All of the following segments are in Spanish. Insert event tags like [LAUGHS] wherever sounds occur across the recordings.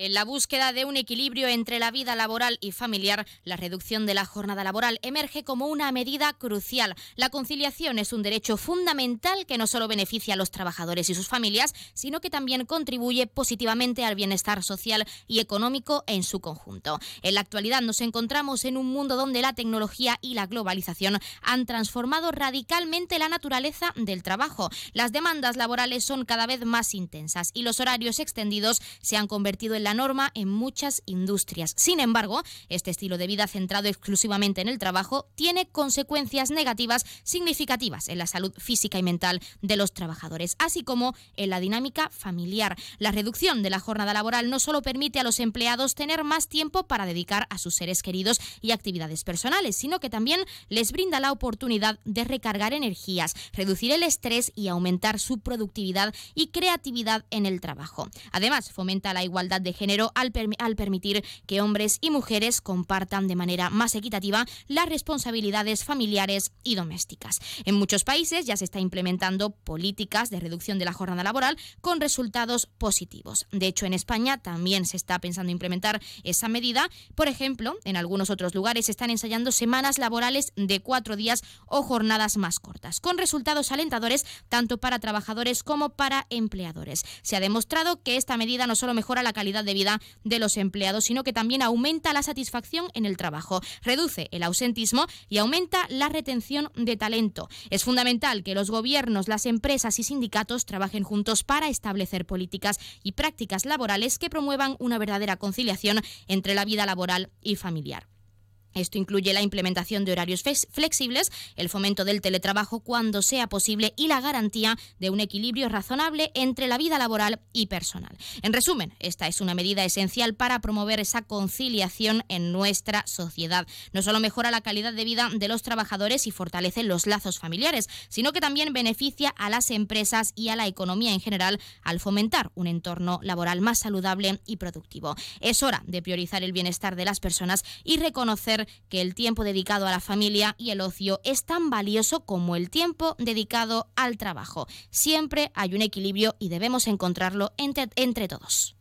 En la búsqueda de un equilibrio entre la vida laboral y familiar, la reducción de la jornada laboral emerge como una medida crucial. La conciliación es un derecho fundamental que no solo beneficia a los trabajadores y sus familias, sino que también contribuye positivamente al bienestar social y económico en su conjunto. En la actualidad nos encontramos en un mundo donde la tecnología y la globalización han transformado radicalmente la naturaleza del trabajo. Las demandas laborales son cada vez más intensas y los horarios extendidos se han convertido en la norma en muchas industrias. Sin embargo, este estilo de vida centrado exclusivamente en el trabajo tiene consecuencias negativas significativas en la salud física y mental de los trabajadores, así como en la dinámica familiar. La reducción de la jornada laboral no solo permite a los empleados tener más tiempo para dedicar a sus seres queridos y actividades personales, sino que también les brinda la oportunidad de recargar energías, reducir el estrés y aumentar su productividad y creatividad en el trabajo. Además, fomenta la igualdad de género al, al permitir que hombres y mujeres compartan de manera más equitativa las responsabilidades familiares y domésticas. En muchos países ya se está implementando políticas de reducción de la jornada laboral con resultados positivos. De hecho, en España también se está pensando implementar esa medida. Por ejemplo, en algunos otros lugares se están ensayando semanas laborales de cuatro días o jornadas más cortas, con resultados alentadores tanto para trabajadores como para empleadores. Se ha demostrado que esta medida no solo mejora la calidad de vida de los empleados, sino que también aumenta la satisfacción en el trabajo, reduce el ausentismo y aumenta la retención de talento. Es fundamental que los gobiernos, las empresas y sindicatos trabajen juntos para establecer políticas y prácticas laborales que promuevan una verdadera conciliación entre la vida laboral y familiar. Esto incluye la implementación de horarios flexibles, el fomento del teletrabajo cuando sea posible y la garantía de un equilibrio razonable entre la vida laboral y personal. En resumen, esta es una medida esencial para promover esa conciliación en nuestra sociedad. No solo mejora la calidad de vida de los trabajadores y fortalece los lazos familiares, sino que también beneficia a las empresas y a la economía en general al fomentar un entorno laboral más saludable y productivo. Es hora de priorizar el bienestar de las personas y reconocer que el tiempo dedicado a la familia y el ocio es tan valioso como el tiempo dedicado al trabajo. Siempre hay un equilibrio y debemos encontrarlo entre, entre todos.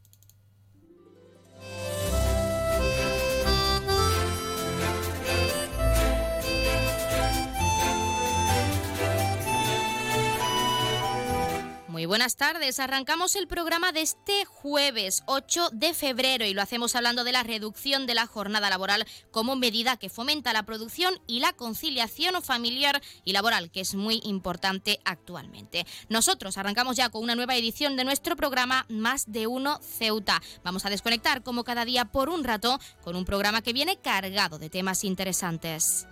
Buenas tardes. Arrancamos el programa de este jueves 8 de febrero y lo hacemos hablando de la reducción de la jornada laboral como medida que fomenta la producción y la conciliación familiar y laboral, que es muy importante actualmente. Nosotros arrancamos ya con una nueva edición de nuestro programa Más de Uno Ceuta. Vamos a desconectar como cada día por un rato con un programa que viene cargado de temas interesantes.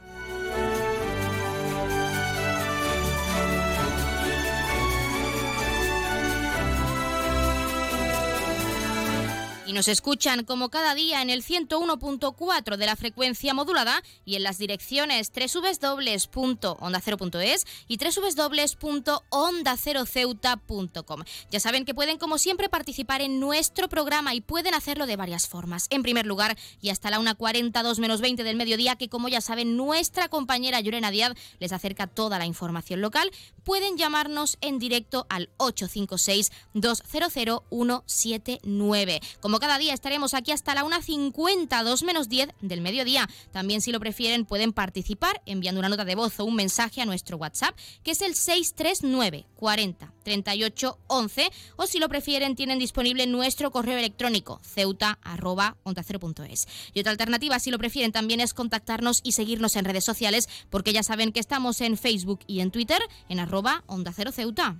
Nos escuchan como cada día en el 101.4 de la frecuencia modulada y en las direcciones www.onda0.es y www.onda0ceuta.com. Ya saben que pueden como siempre participar en nuestro programa y pueden hacerlo de varias formas. En primer lugar, y hasta la 1.42 menos 20 del mediodía, que como ya saben, nuestra compañera Llorena Díaz les acerca toda la información local, pueden llamarnos en directo al 856 200 179. Como cada día estaremos aquí hasta la 1.50, 2 menos 10 del mediodía. También si lo prefieren pueden participar enviando una nota de voz o un mensaje a nuestro WhatsApp, que es el 639 40 38 11, o si lo prefieren tienen disponible nuestro correo electrónico ceuta Y otra alternativa, si lo prefieren, también es contactarnos y seguirnos en redes sociales, porque ya saben que estamos en Facebook y en Twitter en arroba onda cero ceuta.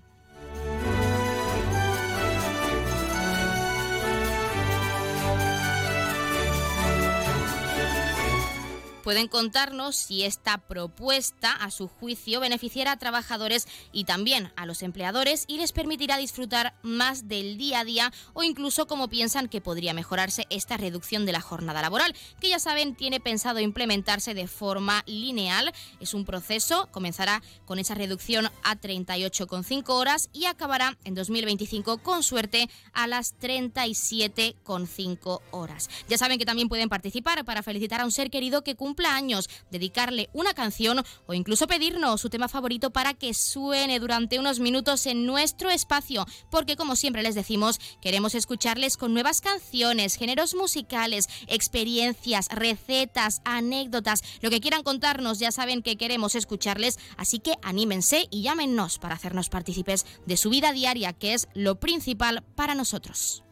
Pueden contarnos si esta propuesta, a su juicio, beneficiará a trabajadores y también a los empleadores y les permitirá disfrutar más del día a día o incluso cómo piensan que podría mejorarse esta reducción de la jornada laboral, que ya saben tiene pensado implementarse de forma lineal. Es un proceso, comenzará con esa reducción a 38,5 horas y acabará en 2025 con suerte a las 37,5 horas. Ya saben que también pueden participar para felicitar a un ser querido que cumple cumpleaños, dedicarle una canción o incluso pedirnos su tema favorito para que suene durante unos minutos en nuestro espacio, porque como siempre les decimos, queremos escucharles con nuevas canciones, géneros musicales, experiencias, recetas, anécdotas, lo que quieran contarnos, ya saben que queremos escucharles, así que anímense y llámenos para hacernos partícipes de su vida diaria, que es lo principal para nosotros.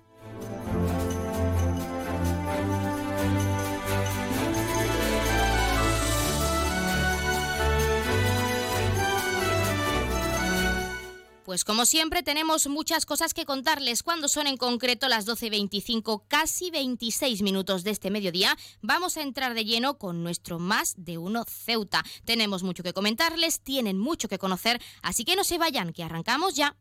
Pues como siempre tenemos muchas cosas que contarles. Cuando son en concreto las 12.25, casi 26 minutos de este mediodía, vamos a entrar de lleno con nuestro Más de Uno Ceuta. Tenemos mucho que comentarles, tienen mucho que conocer, así que no se vayan, que arrancamos ya.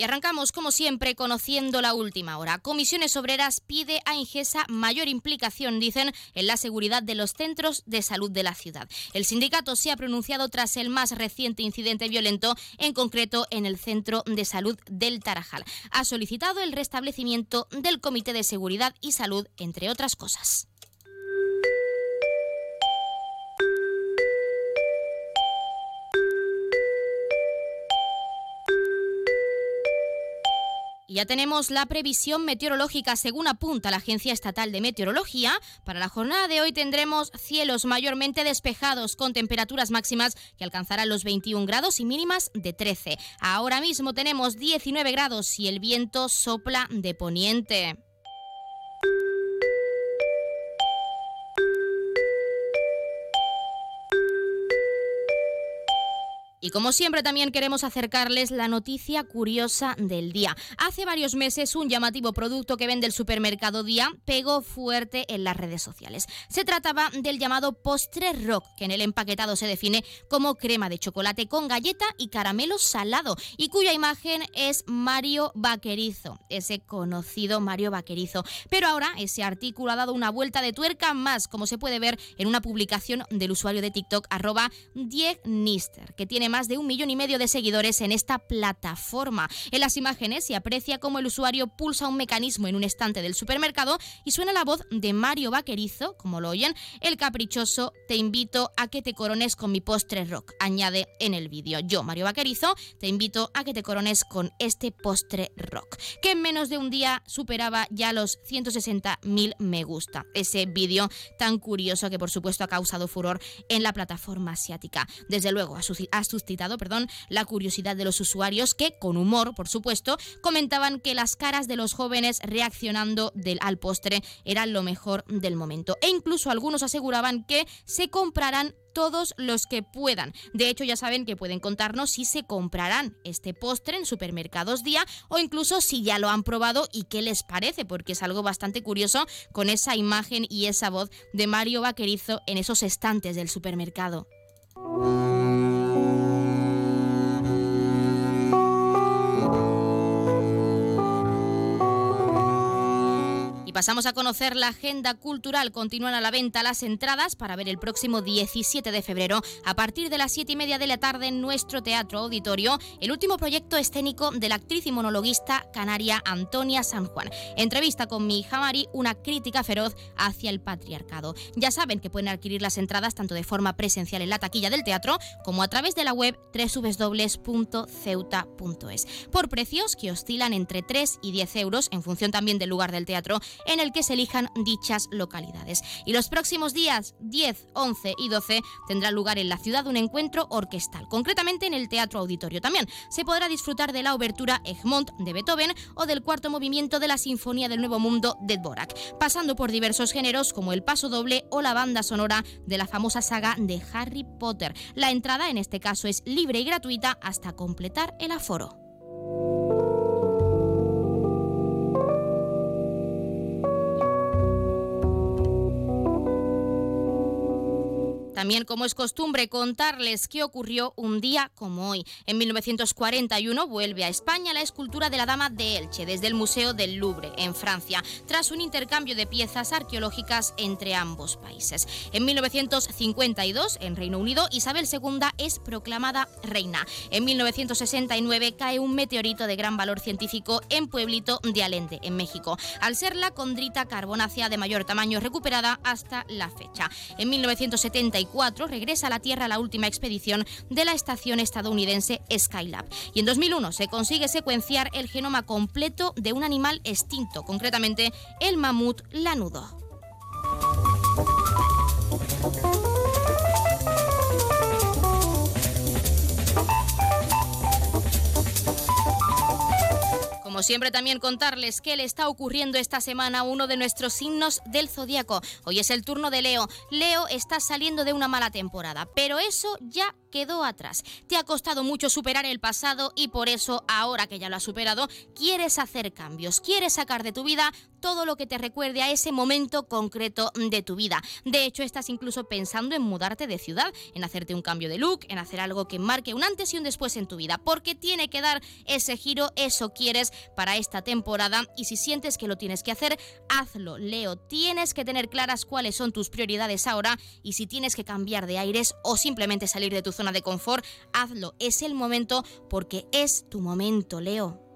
Y arrancamos, como siempre, conociendo la última hora. Comisiones Obreras pide a Ingesa mayor implicación, dicen, en la seguridad de los centros de salud de la ciudad. El sindicato se ha pronunciado tras el más reciente incidente violento, en concreto en el Centro de Salud del Tarajal. Ha solicitado el restablecimiento del Comité de Seguridad y Salud, entre otras cosas. Y ya tenemos la previsión meteorológica según apunta la Agencia Estatal de Meteorología. Para la jornada de hoy tendremos cielos mayormente despejados con temperaturas máximas que alcanzarán los 21 grados y mínimas de 13. Ahora mismo tenemos 19 grados y el viento sopla de poniente. Y como siempre también queremos acercarles la noticia curiosa del día. Hace varios meses un llamativo producto que vende el supermercado Día pegó fuerte en las redes sociales. Se trataba del llamado postre rock, que en el empaquetado se define como crema de chocolate con galleta y caramelo salado, y cuya imagen es Mario Vaquerizo, ese conocido Mario Vaquerizo. Pero ahora ese artículo ha dado una vuelta de tuerca más, como se puede ver en una publicación del usuario de TikTok arroba Nister, que tiene más de un millón y medio de seguidores en esta plataforma. En las imágenes se aprecia cómo el usuario pulsa un mecanismo en un estante del supermercado y suena la voz de Mario Vaquerizo, como lo oyen, el caprichoso, te invito a que te corones con mi postre rock, añade en el vídeo. Yo, Mario Vaquerizo, te invito a que te corones con este postre rock, que en menos de un día superaba ya los 160.000 me gusta. Ese vídeo tan curioso que por supuesto ha causado furor en la plataforma asiática. Desde luego, a, sus suscitado perdón, la curiosidad de los usuarios que, con humor, por supuesto, comentaban que las caras de los jóvenes reaccionando del, al postre eran lo mejor del momento. E incluso algunos aseguraban que se comprarán todos los que puedan. De hecho, ya saben que pueden contarnos si se comprarán este postre en supermercados día o incluso si ya lo han probado y qué les parece, porque es algo bastante curioso con esa imagen y esa voz de Mario Vaquerizo en esos estantes del supermercado. Y pasamos a conocer la agenda cultural. Continúan a la venta las entradas para ver el próximo 17 de febrero, a partir de las 7 y media de la tarde, en nuestro teatro auditorio, el último proyecto escénico de la actriz y monologuista canaria Antonia San Juan. Entrevista con mi hija Mari, una crítica feroz hacia el patriarcado. Ya saben que pueden adquirir las entradas tanto de forma presencial en la taquilla del teatro como a través de la web www.ceuta.es. Por precios que oscilan entre 3 y 10 euros en función también del lugar del teatro en el que se elijan dichas localidades. Y los próximos días 10, 11 y 12 tendrá lugar en la ciudad un encuentro orquestal, concretamente en el Teatro Auditorio. También se podrá disfrutar de la obertura Egmont de Beethoven o del cuarto movimiento de la Sinfonía del Nuevo Mundo de Dvorak, pasando por diversos géneros como el paso doble o la banda sonora de la famosa saga de Harry Potter. La entrada en este caso es libre y gratuita hasta completar el aforo. También, como es costumbre, contarles qué ocurrió un día como hoy. En 1941 vuelve a España la escultura de la Dama de Elche desde el Museo del Louvre, en Francia, tras un intercambio de piezas arqueológicas entre ambos países. En 1952, en Reino Unido, Isabel II es proclamada reina. En 1969 cae un meteorito de gran valor científico en Pueblito de Alende, en México, al ser la condrita carbonácea de mayor tamaño recuperada hasta la fecha. En 1974 regresa a la Tierra la última expedición de la estación estadounidense Skylab. Y en 2001 se consigue secuenciar el genoma completo de un animal extinto, concretamente el mamut lanudo. Siempre también contarles qué le está ocurriendo esta semana uno de nuestros signos del zodiaco. Hoy es el turno de Leo. Leo está saliendo de una mala temporada, pero eso ya quedó atrás. Te ha costado mucho superar el pasado y por eso, ahora que ya lo has superado, quieres hacer cambios, quieres sacar de tu vida todo lo que te recuerde a ese momento concreto de tu vida. De hecho, estás incluso pensando en mudarte de ciudad, en hacerte un cambio de look, en hacer algo que marque un antes y un después en tu vida, porque tiene que dar ese giro, eso quieres para esta temporada y si sientes que lo tienes que hacer, hazlo, Leo. Tienes que tener claras cuáles son tus prioridades ahora y si tienes que cambiar de aires o simplemente salir de tu zona de confort, hazlo. Es el momento porque es tu momento, Leo.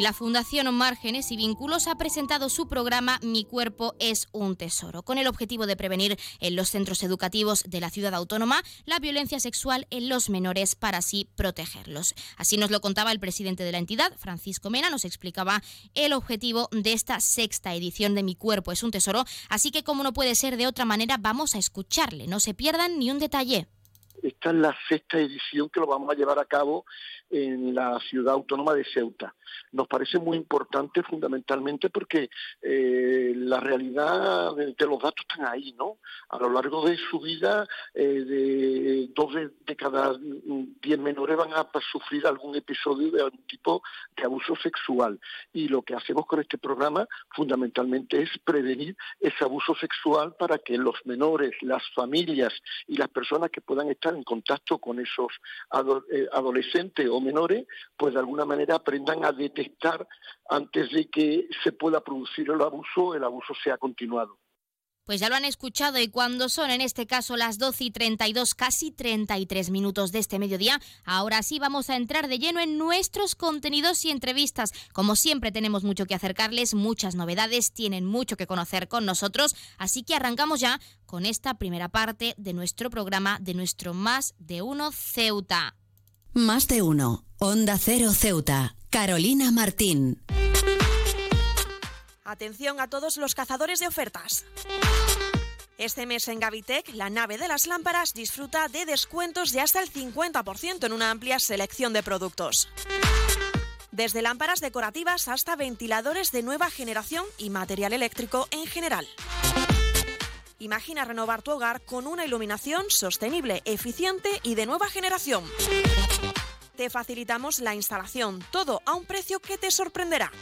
Y la Fundación Márgenes y Vínculos ha presentado su programa Mi cuerpo es un tesoro, con el objetivo de prevenir en los centros educativos de la ciudad autónoma la violencia sexual en los menores para así protegerlos. Así nos lo contaba el presidente de la entidad, Francisco Mena, nos explicaba el objetivo de esta sexta edición de Mi cuerpo es un tesoro, así que como no puede ser de otra manera, vamos a escucharle, no se pierdan ni un detalle. Esta es la sexta edición que lo vamos a llevar a cabo en la ciudad autónoma de Ceuta. Nos parece muy importante fundamentalmente porque eh, la realidad de, los datos están ahí, ¿no? A lo largo de su vida, eh, de dos de, cada diez menores van a sufrir algún episodio de algún tipo de abuso sexual. Y lo que hacemos con este programa fundamentalmente es prevenir ese abuso sexual para que los menores, las familias y las personas que puedan estar en contacto con esos eh, adolescentes o menores, pues de alguna manera aprendan a detectar antes de que se pueda producir el abuso, el abuso sea continuado. Pues ya lo han escuchado y cuando son en este caso las 12 y 32, casi 33 minutos de este mediodía, ahora sí vamos a entrar de lleno en nuestros contenidos y entrevistas. Como siempre tenemos mucho que acercarles, muchas novedades, tienen mucho que conocer con nosotros, así que arrancamos ya con esta primera parte de nuestro programa de nuestro Más de Uno Ceuta. Más de Uno, Onda Cero Ceuta, Carolina Martín. Atención a todos los cazadores de ofertas. Este mes en Gavitec, la nave de las lámparas disfruta de descuentos de hasta el 50% en una amplia selección de productos. Desde lámparas decorativas hasta ventiladores de nueva generación y material eléctrico en general. Imagina renovar tu hogar con una iluminación sostenible, eficiente y de nueva generación. Te facilitamos la instalación, todo a un precio que te sorprenderá.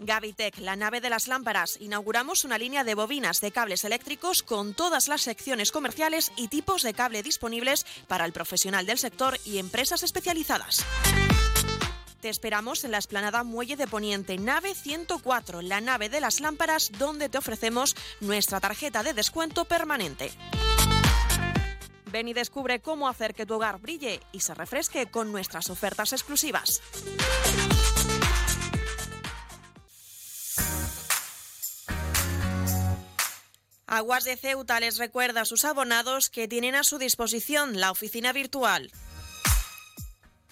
Gavitec, la nave de las lámparas. Inauguramos una línea de bobinas de cables eléctricos con todas las secciones comerciales y tipos de cable disponibles para el profesional del sector y empresas especializadas. Te esperamos en la esplanada Muelle de Poniente, nave 104, la nave de las lámparas, donde te ofrecemos nuestra tarjeta de descuento permanente. Ven y descubre cómo hacer que tu hogar brille y se refresque con nuestras ofertas exclusivas. Aguas de Ceuta les recuerda a sus abonados que tienen a su disposición la oficina virtual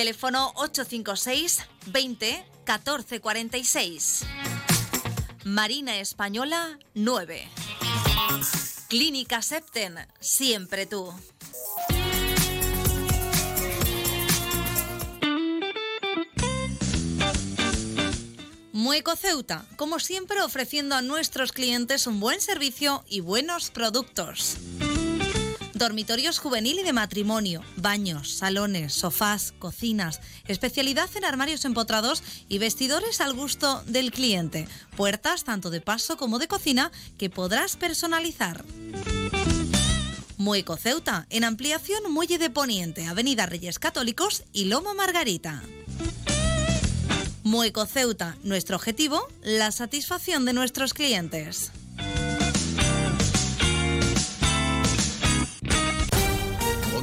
Teléfono 856 20 14 46. Marina Española 9. Clínica Septen, siempre tú. Mueco Ceuta, como siempre ofreciendo a nuestros clientes un buen servicio y buenos productos. Dormitorios juvenil y de matrimonio, baños, salones, sofás, cocinas, especialidad en armarios empotrados y vestidores al gusto del cliente. Puertas tanto de paso como de cocina que podrás personalizar. Mueco Ceuta, en ampliación Muelle de Poniente, Avenida Reyes Católicos y Loma Margarita. Mueco Ceuta, nuestro objetivo, la satisfacción de nuestros clientes.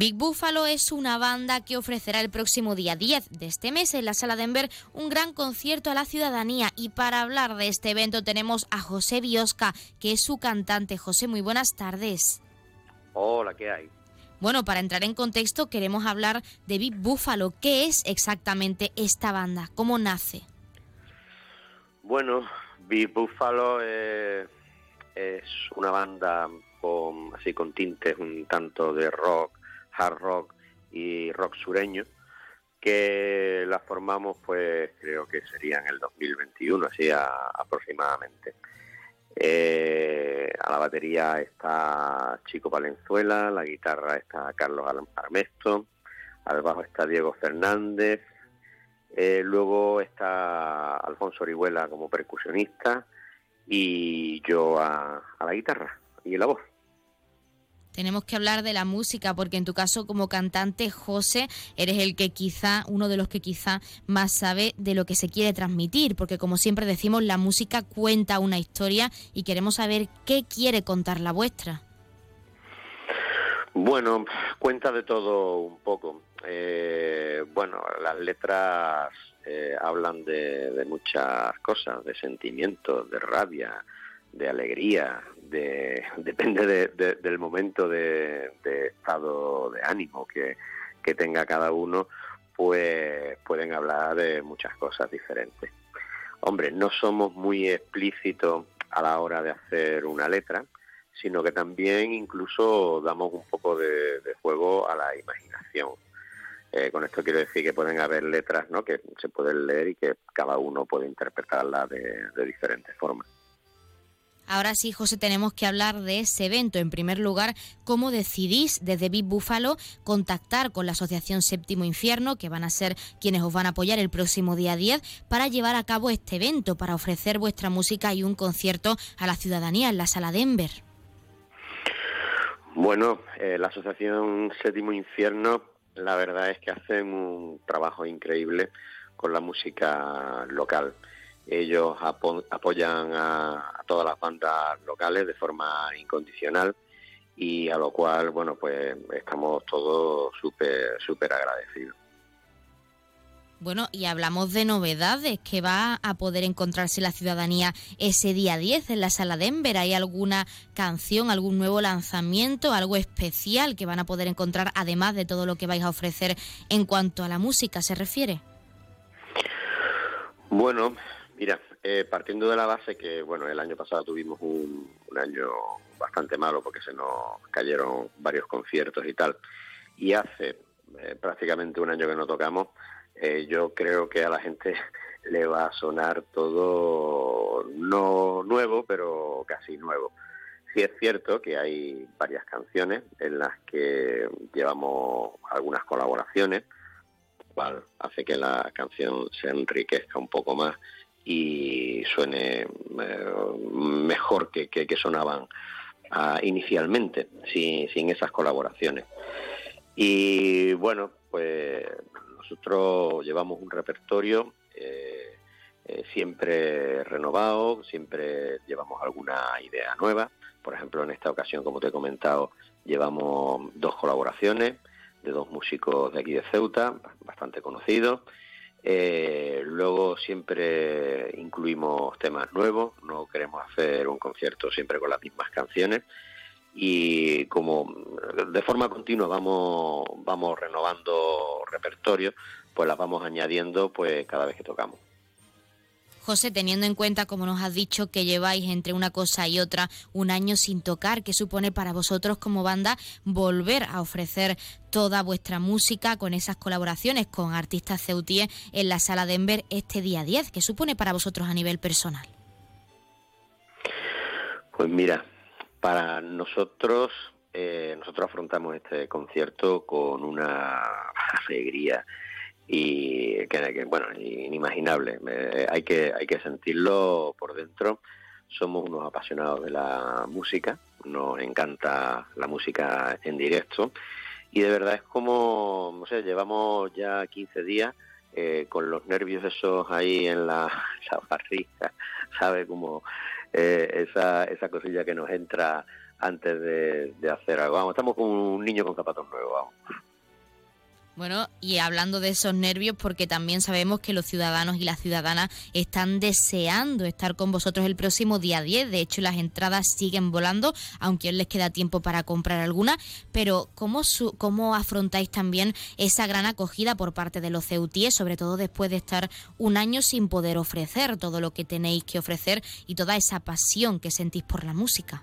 Big Buffalo es una banda que ofrecerá el próximo día 10 de este mes en la Sala Denver un gran concierto a la ciudadanía y para hablar de este evento tenemos a José Biosca, que es su cantante. José, muy buenas tardes. Hola, ¿qué hay? Bueno, para entrar en contexto queremos hablar de Big Buffalo. ¿Qué es exactamente esta banda? ¿Cómo nace? Bueno, Big Buffalo es, es una banda con, así con tintes un tanto de rock, hard rock y rock sureño, que la formamos pues creo que sería en el 2021, así a- aproximadamente. Eh, a la batería está Chico Valenzuela, la guitarra está Carlos Armesto, al bajo está Diego Fernández, eh, luego está Alfonso Orihuela como percusionista y yo a, a la guitarra y la voz. Tenemos que hablar de la música porque en tu caso como cantante, José, eres el que quizá, uno de los que quizá más sabe de lo que se quiere transmitir, porque como siempre decimos, la música cuenta una historia y queremos saber qué quiere contar la vuestra. Bueno, cuenta de todo un poco. Eh, bueno, las letras eh, hablan de, de muchas cosas, de sentimientos, de rabia, de alegría, de, [LAUGHS] depende de- de- del momento de, estado de ánimo que, que tenga cada uno, pues pueden hablar de muchas cosas diferentes. Hombre, no somos muy explícitos a la hora de hacer una letra, sino que también incluso damos un poco de, juego a la imaginación. Eh, con esto quiero decir que pueden haber letras ¿no? que se pueden leer y que cada uno puede interpretarlas de diferentes formas. Ahora sí, José, tenemos que hablar de ese evento. En primer lugar, ¿cómo decidís desde Big Buffalo contactar con la Asociación Séptimo Infierno, que van a ser quienes os van a apoyar el próximo día 10, para llevar a cabo este evento, para ofrecer vuestra música y un concierto a la ciudadanía en la Sala Denver? Bueno, eh, la Asociación Séptimo Infierno, la verdad es que hacen un trabajo increíble con la música local. Ellos apo- apoyan a, a todas las bandas locales de forma incondicional y a lo cual, bueno, pues estamos todos súper, súper agradecidos. Bueno, y hablamos de novedades que va a poder encontrarse la ciudadanía ese día 10 en la Sala Denver. ¿Hay alguna canción, algún nuevo lanzamiento, algo especial que van a poder encontrar además de todo lo que vais a ofrecer en cuanto a la música se refiere? Bueno, mira, eh, partiendo de la base que, bueno, el año pasado tuvimos un, año bastante malo porque se nos cayeron varios conciertos y tal, y hace eh, prácticamente un año que no tocamos, eh, yo creo que a la gente [LAUGHS] le va a sonar todo no nuevo, pero casi nuevo. Sí es cierto que hay varias canciones en las que llevamos algunas colaboraciones, cual hace que la canción se enriquezca un poco más y suene eh, mejor que, que, sonaban ah, inicialmente, sin, sin esas colaboraciones. Y bueno, pues nosotros llevamos un repertorio eh, eh, siempre renovado, siempre llevamos alguna idea nueva. Por ejemplo, en esta ocasión, como te he comentado, llevamos dos colaboraciones de dos músicos de aquí de Ceuta, bastante conocidos. Eh, luego siempre incluimos temas nuevos, no queremos hacer un concierto siempre con las mismas canciones y como de forma continua vamos, vamos renovando repertorio, pues las vamos añadiendo pues cada vez que tocamos. José, teniendo en cuenta, como nos has dicho, que lleváis entre una cosa y otra un año sin tocar, ¿qué supone para vosotros como banda volver a ofrecer toda vuestra música con esas colaboraciones con artistas ceutíes en la sala Denver este día 10? ¿Qué supone para vosotros a nivel personal? Pues mira, para nosotros, eh, nosotros afrontamos este concierto con una alegría y que, bueno inimaginable. Eh, hay que hay que sentirlo por dentro. Somos unos apasionados de la música nos encanta la música en directo y de verdad es como no sé llevamos ya 15 días eh, con los nervios esos ahí en la, [LAUGHS] la barriga sabe como eh, esa esa cosilla que nos entra antes de, hacer algo. Vamos estamos con un niño con zapatos nuevos vamos bueno, y hablando de esos nervios, porque también sabemos que los ciudadanos y las ciudadanas están deseando estar con vosotros el próximo día 10. De hecho, las entradas siguen volando, aunque les queda tiempo para comprar alguna. Pero, ¿cómo, ¿cómo afrontáis también esa gran acogida por parte de los ceutíes, sobre todo después de estar un año sin poder ofrecer todo lo que tenéis que ofrecer y toda esa pasión que sentís por la música?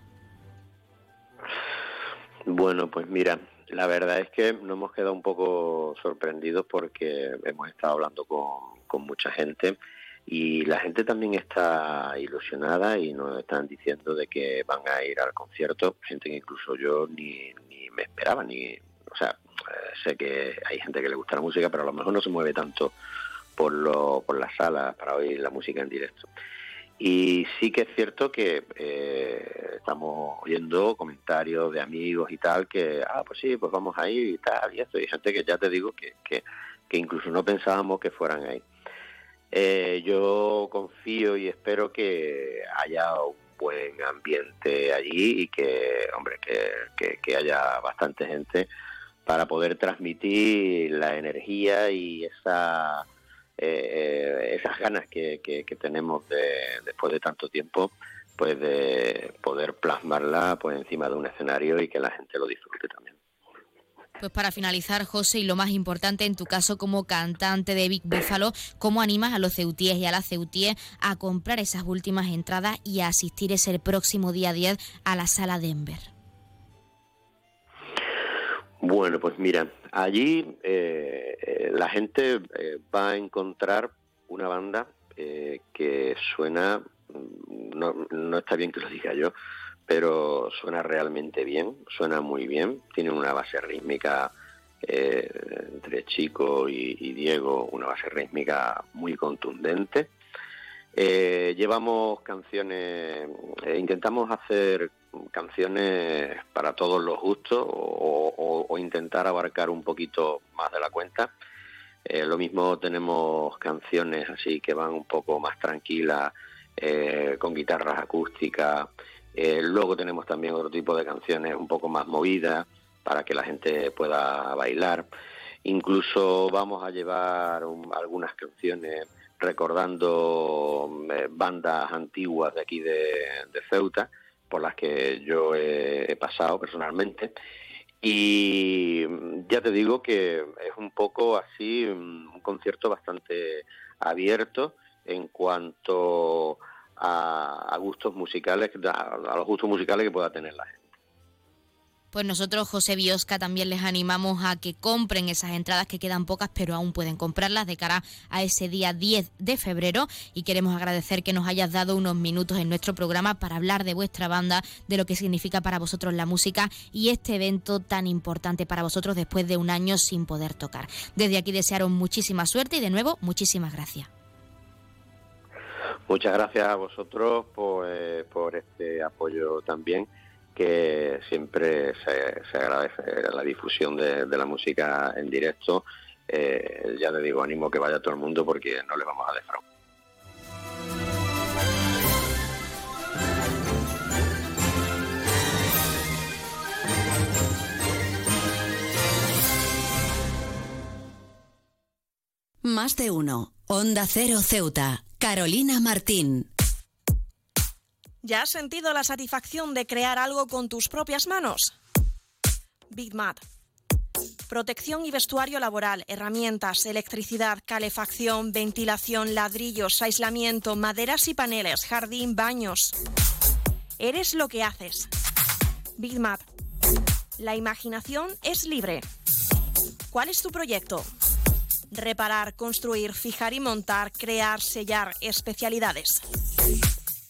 Bueno, pues mira, la verdad es que nos hemos quedado un poco sorprendidos porque hemos estado hablando con, con mucha gente y la gente también está ilusionada y nos están diciendo de que van a ir al concierto, gente que incluso yo ni, ni me esperaba, ni, o sea, eh, sé que hay gente que le gusta la música, pero a lo mejor no se mueve tanto por, lo, por las salas para oír la música en directo. Y sí que es cierto que eh, estamos oyendo comentarios de amigos y tal que, ah, pues sí, pues vamos a ir y tal, y esto. Y gente que ya te digo que, que, incluso no pensábamos que fueran ahí. Eh, yo confío y espero que haya un buen ambiente allí y que, hombre, que, que haya bastante gente para poder transmitir la energía y esa eh, esas ganas que, tenemos de, después de tanto tiempo pues de poder plasmarla pues encima de un escenario y que la gente lo disfrute también. Pues para finalizar, José, y lo más importante en tu caso como cantante de Big Buffalo, ¿cómo animas a los ceutíes y a las ceutíes a comprar esas últimas entradas y a asistir ese próximo día 10 a la sala Denver? Bueno, pues mira, allí eh, eh, la gente eh, va a encontrar una banda que suena, mm, no, no, está bien que lo diga yo, pero suena realmente bien, suena muy bien, tiene una base rítmica entre Chico y, Diego, una base rítmica muy contundente. llevamos canciones, intentamos hacer canciones para todos los gustos o, intentar abarcar un poquito más de la cuenta. Eh, lo mismo tenemos canciones así que van un poco más tranquilas, eh, con guitarras acústicas. Eh, luego tenemos también otro tipo de canciones un poco más movidas para que la gente pueda bailar. Incluso vamos a llevar algunas canciones recordando bandas antiguas de aquí de Ceuta por las que yo he pasado personalmente. Y ya te digo que es un poco así, un concierto bastante abierto, en cuanto a, gustos musicales, a, los gustos musicales que pueda tener la gente. Pues nosotros, José Biosca, también les animamos a que compren esas entradas que quedan pocas, pero aún pueden comprarlas de cara a ese día 10 de febrero. Y queremos agradecer que nos hayas dado unos minutos en nuestro programa para hablar de vuestra banda, de lo que significa para vosotros la música y este evento tan importante para vosotros después de un año sin poder tocar. Desde aquí desearos muchísima suerte y de nuevo, muchísimas gracias. Muchas gracias a vosotros por, eh, por este apoyo también que siempre se, agradece la difusión de, la música en directo. Eh, ya te digo, ánimo que vaya todo el mundo porque no le vamos a dejar. Más de uno. Onda Cero Ceuta. Carolina Martín. ¿Ya has sentido la satisfacción de crear algo con tus propias manos? Big Mat. Protección y vestuario laboral, herramientas, electricidad, calefacción, ventilación, ladrillos, aislamiento, maderas y paneles, jardín, baños. Eres lo que haces. Big Mat. La imaginación es libre. ¿Cuál es tu proyecto? Reparar, construir, fijar y montar, crear, sellar, especialidades.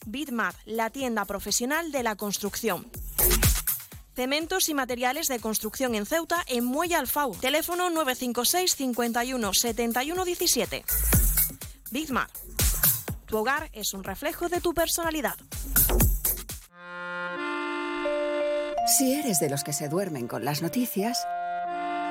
Bitmap, la tienda profesional de la construcción. Cementos y materiales de construcción en Ceuta, en Muelle Alfau. Teléfono 956 51 71 17. Bitmap. Tu hogar es un reflejo de tu personalidad. Si eres de los que se duermen con las noticias,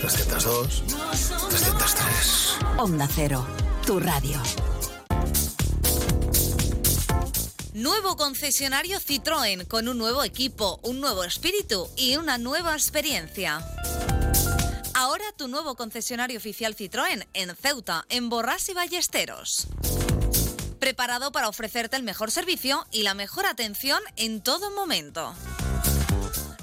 302, 303. Onda Cero, tu radio. Nuevo concesionario Citroën con un nuevo equipo, un nuevo espíritu y una nueva experiencia. Ahora tu nuevo concesionario oficial Citroën en Ceuta, en Borras y Ballesteros. Preparado para ofrecerte el mejor servicio y la mejor atención en todo momento.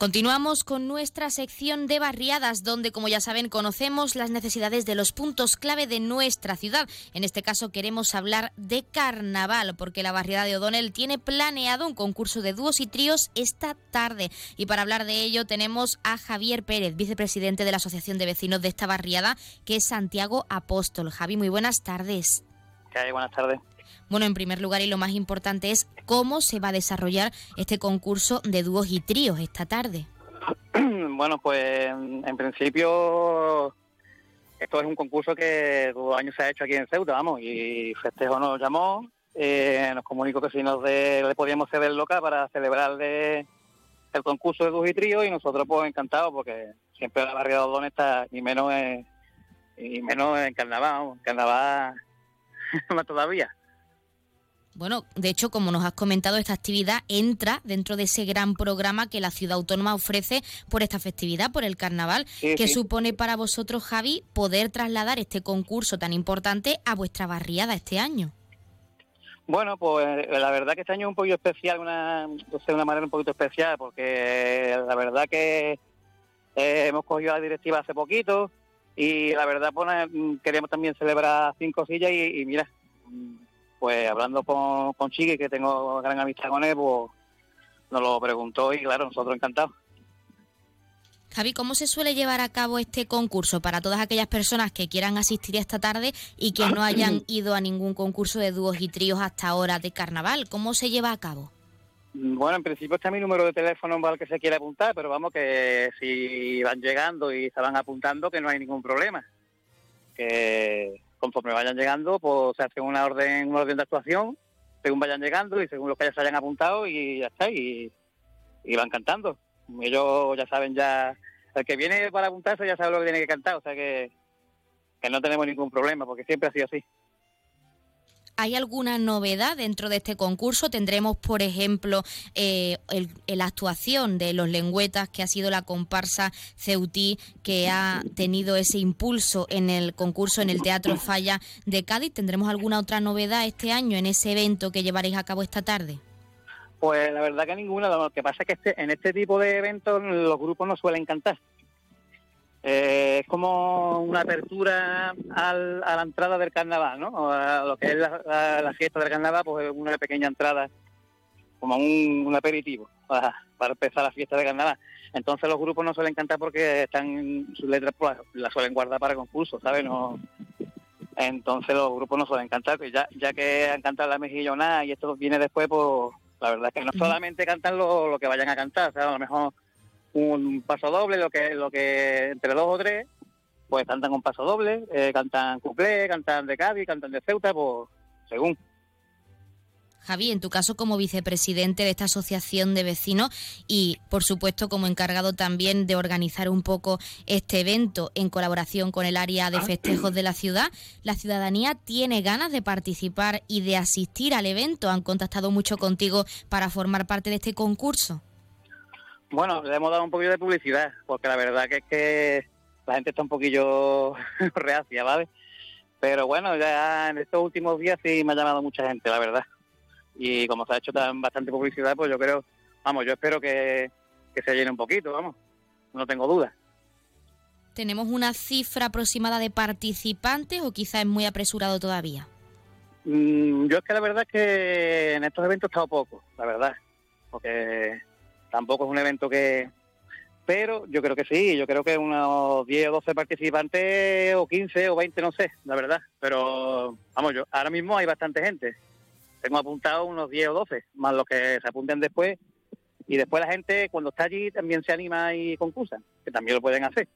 Continuamos con nuestra sección de barriadas, donde, como ya saben, conocemos las necesidades de los puntos clave de nuestra ciudad. En este caso queremos hablar de carnaval, porque la barriada de O'Donnell tiene planeado un concurso de dúos y tríos esta tarde. Y para hablar de ello tenemos a Javier Pérez, vicepresidente de la Asociación de Vecinos de esta barriada, que es Santiago Apóstol. Javi, muy buenas tardes. ¿Qué Buenas tardes. Bueno, en primer lugar y lo más importante es cómo se va a desarrollar este concurso de dúos y tríos esta tarde. [CLEARS THROAT] Bueno, pues en principio esto es un concurso que todo año se ha hecho aquí en Ceuta, vamos, y Festejo nos llamó, eh, nos comunicó que si nos le podíamos ceder loca para celebrar el concurso de dúos y tríos y nosotros pues encantados porque siempre la barriada de está y menos en, y menos en carnaval, en carnaval [LAUGHS] más todavía. Bueno, de hecho, como nos has comentado, esta actividad entra dentro de ese gran programa que la ciudad autónoma ofrece por esta festividad, por el carnaval, que supone para vosotros, Javi, poder trasladar este concurso tan importante a vuestra barriada este año. Bueno, pues la verdad que este año es un poquito especial, una, de una manera un poquito especial, porque la verdad que eh, hemos cogido la directiva hace poquito y la verdad pues, queremos también celebrar cinco sillas y mira, pues hablando con, con Chiqui, que tengo gran amistad con él, pues nos lo preguntó y claro, nosotros encantados. Javi, ¿cómo se suele llevar a cabo este concurso para todas aquellas personas que quieran asistir esta tarde y que no hayan [CLEARS THROAT] ido a ningún concurso de dúos y tríos hasta ahora de carnaval? ¿Cómo se lleva a cabo? Bueno, en principio está mi número de teléfono para el que se quiera apuntar, pero vamos que si van llegando y se van apuntando, que no hay ningún problema. Que conforme vayan llegando, pues se hace una orden, una orden de actuación, según vayan llegando y según los que ya se hayan apuntado y ya está, y, van cantando. Ellos ya saben ya, el que viene para apuntarse ya sabe lo que tiene que cantar, o sea que, que no tenemos ningún problema, porque siempre ha sido así. ¿Hay alguna novedad dentro de este concurso? Tendremos, por ejemplo, eh, la actuación de los lengüetas, que ha sido la comparsa Ceutí, que ha tenido ese impulso en el concurso en el Teatro Falla de Cádiz. ¿Tendremos alguna otra novedad este año en ese evento que llevaréis a cabo esta tarde? Pues la verdad que ninguna. Lo que pasa es que este, en este tipo de eventos los grupos no suelen cantar. Eh, es como una apertura al, a la entrada del carnaval, ¿no? A lo que es la, fiesta del carnaval, pues una pequeña entrada, como un, aperitivo para, empezar la fiesta del carnaval. Entonces los grupos no suelen cantar porque están sus letras pues, las suelen guardar para concursos, ¿sabes? No, entonces los grupos no suelen cantar, pues ya, ya que han cantado la mejillonada y esto viene después, pues la verdad es que no solamente cantan lo, lo que vayan a cantar, o sea, a lo mejor un paso doble, lo que lo que entre dos o tres, pues cantan un paso doble, eh, cantan cuplé, cantan de Cádiz, cantan de Ceuta, pues según. Javi, en tu caso como vicepresidente de esta asociación de vecinos y por supuesto como encargado también de organizar un poco este evento en colaboración con el área de ah. festejos de la ciudad, ¿la ciudadanía tiene ganas de participar y de asistir al evento? ¿Han contactado mucho contigo para formar parte de este concurso? Bueno, le hemos dado un poquito de publicidad, porque la verdad que es que la gente está un poquillo [LAUGHS] reacia, ¿vale? Pero bueno, ya en estos últimos días sí me ha llamado mucha gente, la verdad. Y como se ha hecho tan bastante publicidad, pues yo creo, vamos, yo espero que, se llene un poquito, vamos, no tengo dudas. ¿Tenemos una cifra aproximada de participantes o quizá es muy apresurado todavía? Mm, yo es que la verdad es que en estos eventos he estado poco, la verdad, porque Tampoco es un evento que... Pero yo creo que sí, yo creo que unos 10 o 12 participantes, o 15 o 20, no sé, la verdad. Pero, vamos, yo ahora mismo hay bastante gente. Tengo apuntado unos 10 o 12, más los que se apunten después. Y después la gente, cuando está allí, también se anima y concursa, que también lo pueden hacer.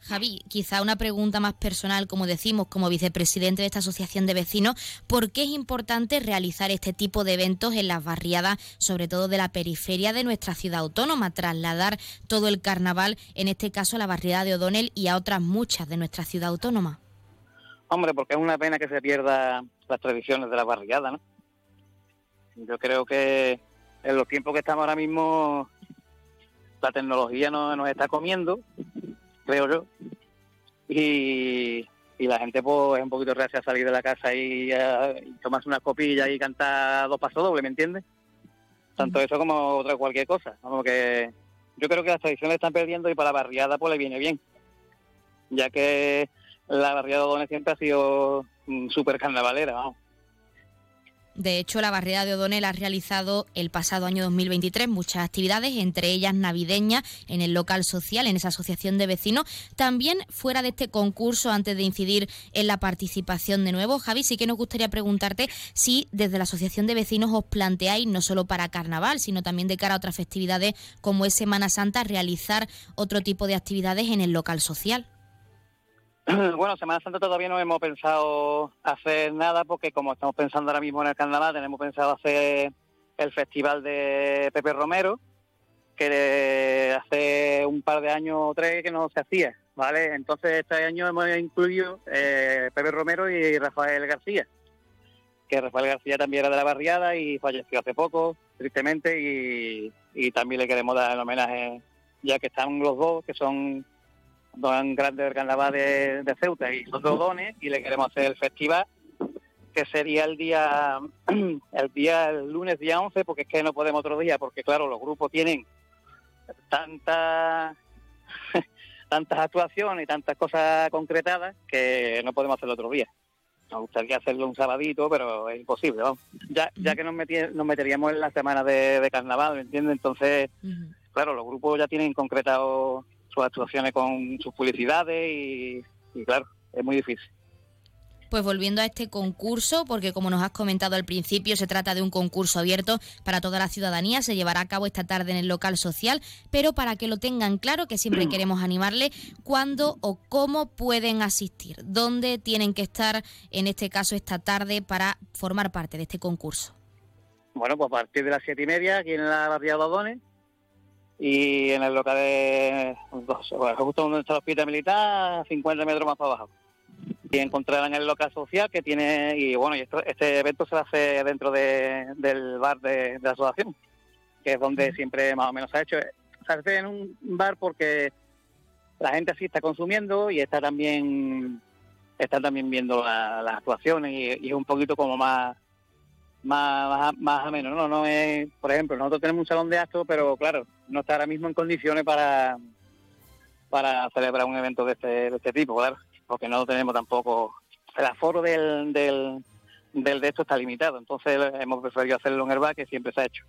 Javi, quizá una pregunta más personal, como decimos, como vicepresidente de esta asociación de vecinos, ¿por qué es importante realizar este tipo de eventos en las barriadas, sobre todo de la periferia de nuestra ciudad autónoma, trasladar todo el carnaval, en este caso a la barriada de O'Donnell y a otras muchas de nuestra ciudad autónoma? Hombre, porque es una pena que se pierda las tradiciones de la barriada, ¿no? Yo creo que en los tiempos que estamos ahora mismo, la tecnología nos está comiendo creo yo. Y, la gente pues es un poquito reacia a salir de la casa y, tomarse unas copillas y cantar dos pasos dobles, ¿me entiendes? Tanto eso como otra cualquier cosa. Como que yo creo que las tradiciones están perdiendo y para la barriada pues le viene bien, ya que la barriada de Odones siempre ha sido mm, súper carnavalera, vamos. De hecho, la barriada de O'Donnell ha realizado el pasado año 2023 muchas actividades, entre ellas navideñas en el local social, en esa asociación de vecinos. También fuera de este concurso, antes de incidir en la participación de nuevo, Javi, sí que nos gustaría preguntarte si desde la asociación de vecinos os planteáis, no solo para carnaval, sino también de cara a otras festividades como es Semana Santa, realizar otro tipo de actividades en el local social. [CLEARS THROAT] Bueno, Semana Santa todavía no hemos pensado hacer nada porque como estamos pensando ahora mismo en el carnaval, tenemos pensado hacer el festival de Pepe Romero, que hace un par de años o tres que no se hacía, ¿vale? Entonces este año hemos incluido eh, Pepe Romero y Rafael García, que Rafael García también era de la barriada y falleció hace poco, tristemente, y, y también le queremos dar el homenaje, ya que están los dos, que son dos grandes del carnaval de, Ceuta y los dos dones y le queremos hacer el festival que sería el día [CLEARS THROAT] el día el lunes día 11 porque es que no podemos otro día porque claro los grupos tienen tantas [LAUGHS] tantas actuaciones y tantas cosas concretadas que no podemos hacerlo otro día nos gustaría hacerlo un sabadito, pero es imposible, vamos. Ya, ya que nos, nos meteríamos en la semana de, carnaval, ¿me entiendes? Entonces, claro, los grupos ya tienen concretado sus actuaciones con sus publicidades y, claro, es muy difícil. Pues volviendo a este concurso, porque como nos has comentado al principio, se trata de un concurso abierto para toda la ciudadanía, se llevará a cabo esta tarde en el local social, pero para que lo tengan claro, que siempre [CLEARS THROAT] queremos animarle, ¿cuándo o cómo pueden asistir? ¿Dónde tienen que estar, en este caso, esta tarde para formar parte de este concurso? Bueno, pues a partir de las siete y media, aquí en la barriada Dodones, y en el local de justo donde está el hospital militar, 50 metros más para abajo. Y encontrarán el local social que tiene, y bueno, y este evento se hace dentro del bar de, la asociación, que es donde siempre más o menos se ha hecho. Se hace en un bar porque la gente así está consumiendo y está también está también viendo las actuaciones y es un poquito como más más, más, o menos, ¿no? no es, por ejemplo, nosotros tenemos un salón de actos, pero claro, no está ahora mismo en condiciones para, para celebrar un evento de este, de este tipo, claro, porque no tenemos tampoco, el aforo del, del, del de esto está limitado, entonces hemos preferido hacerlo en el bar, que siempre se ha hecho.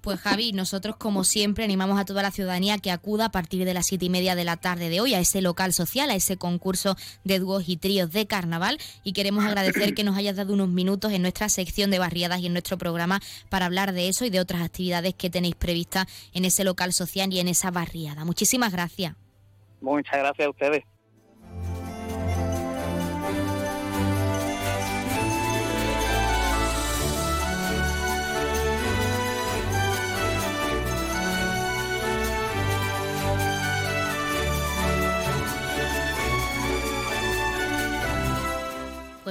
Pues Javi, nosotros como siempre animamos a toda la ciudadanía que acuda a partir de las siete y media de la tarde de hoy a ese local social, a ese concurso de dúos y tríos de carnaval y queremos agradecer que nos hayas dado unos minutos en nuestra sección de barriadas y en nuestro programa para hablar de eso y de otras actividades que tenéis previstas en ese local social y en esa barriada. Muchísimas gracias. Muchas gracias a ustedes.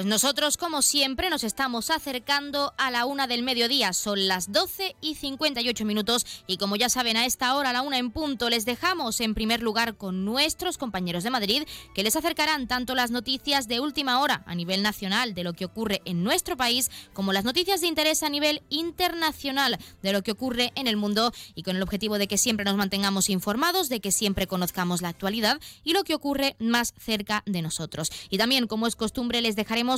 Pues nosotros, como siempre, nos estamos acercando a la una del mediodía. Son las 12 y 58 minutos y como ya saben, a esta hora, a la una en punto, les dejamos en primer lugar con nuestros compañeros de Madrid que les acercarán tanto las noticias de última hora a nivel nacional de lo que ocurre en nuestro país como las noticias de interés a nivel internacional de lo que ocurre en el mundo y con el objetivo de que siempre nos mantengamos informados, de que siempre conozcamos la actualidad y lo que ocurre más cerca de nosotros. Y también, como es costumbre, les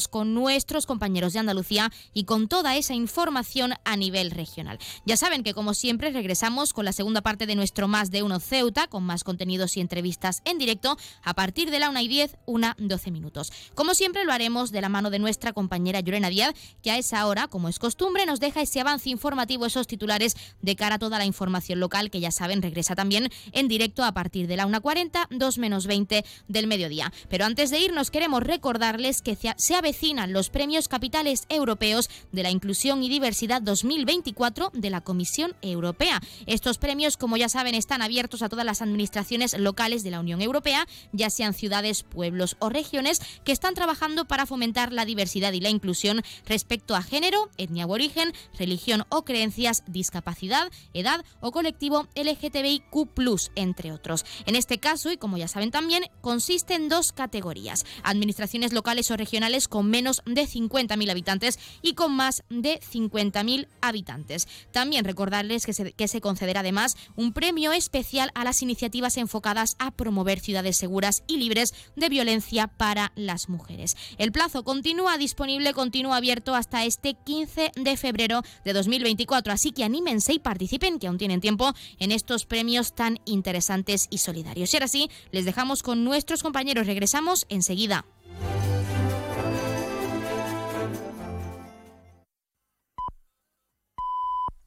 con nuestros compañeros de Andalucía y con toda esa información a nivel regional. Ya saben que como siempre regresamos con la segunda parte de nuestro Más de Uno Ceuta, con más contenidos y entrevistas en directo a partir de la 1 y 10, una 12 minutos. Como siempre lo haremos de la mano de nuestra compañera Llorena Díaz, que a esa hora, como es costumbre, nos deja ese avance informativo, esos titulares de cara a toda la información local, que ya saben regresa también en directo a partir de la 1.40, 2 menos 20 del mediodía. Pero antes de irnos queremos recordarles que se se avecinan los premios capitales europeos de la inclusión y diversidad 2024 de la Comisión Europea. Estos premios, como ya saben, están abiertos a todas las administraciones locales de la Unión Europea, ya sean ciudades, pueblos o regiones, que están trabajando para fomentar la diversidad y la inclusión respecto a género, etnia o origen, religión o creencias, discapacidad, edad o colectivo LGTBIQ, entre otros. En este caso, y como ya saben también, consiste en dos categorías: administraciones locales o regionales con menos de 50.000 habitantes y con más de 50.000 habitantes. También recordarles que se, que se concederá además un premio especial a las iniciativas enfocadas a promover ciudades seguras y libres de violencia para las mujeres. El plazo continúa disponible, continúa abierto hasta este 15 de febrero de 2024, así que anímense y participen, que aún tienen tiempo, en estos premios tan interesantes y solidarios. Y ahora sí, les dejamos con nuestros compañeros. Regresamos enseguida.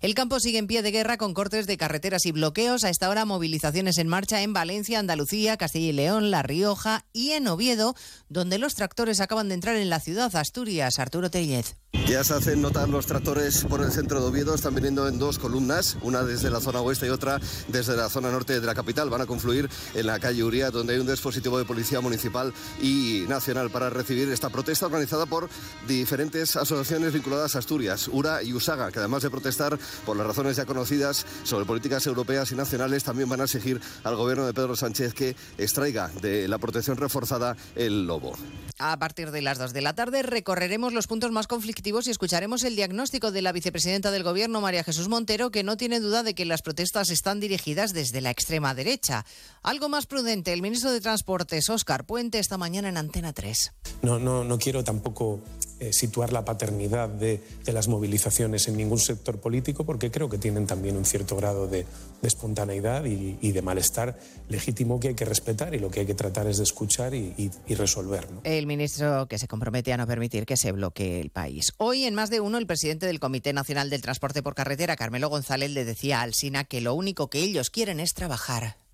El campo sigue en pie de guerra con cortes de carreteras y bloqueos. A esta hora movilizaciones en marcha en Valencia, Andalucía, Castilla y León, La Rioja y en Oviedo, donde los tractores acaban de entrar en la ciudad Asturias. Arturo Tellez. Ya se hacen notar los tractores por el centro de Oviedo, están viniendo en dos columnas, una desde la zona oeste y otra desde la zona norte de la capital. Van a confluir en la calle Uría, donde hay un dispositivo de policía municipal y nacional para recibir esta protesta organizada por diferentes asociaciones vinculadas a Asturias, URA y USAGA, que además de protestar por las razones ya conocidas sobre políticas europeas y nacionales, también van a exigir al gobierno de Pedro Sánchez que extraiga de la protección reforzada el lobo. A partir de las 2 de la tarde recorreremos los puntos más conflictivos y escucharemos el diagnóstico de la vicepresidenta del Gobierno, María Jesús Montero, que no tiene duda de que las protestas están dirigidas desde la extrema derecha. Algo más prudente, el ministro de Transportes, Óscar Puente, esta mañana en Antena 3. No, no, no quiero tampoco eh, situar la paternidad de, las movilizaciones en ningún sector político, porque creo que tienen también un cierto grado de, espontaneidad y, de malestar legítimo que hay que respetar y lo que hay que tratar es de escuchar y, resolver. El ministro que se compromete a no permitir que se bloquee el país. Hoy, en más de uno, el presidente del Comité Nacional del Transporte por Carretera, Carmelo González, le decía a Alsina que lo único que ellos quieren es trabajar.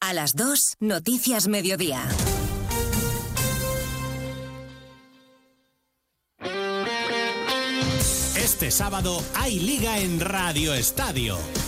A las 2, Noticias Mediodía. Este sábado hay liga en Radio Estadio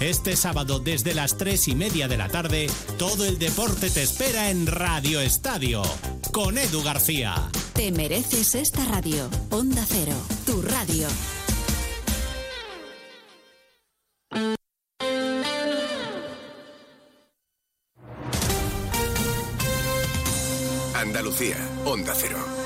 Este sábado desde las 3 y media de la tarde, todo el deporte te espera en Radio Estadio, con Edu García. Te mereces esta radio. Onda Cero, tu radio. Andalucía, Onda Cero.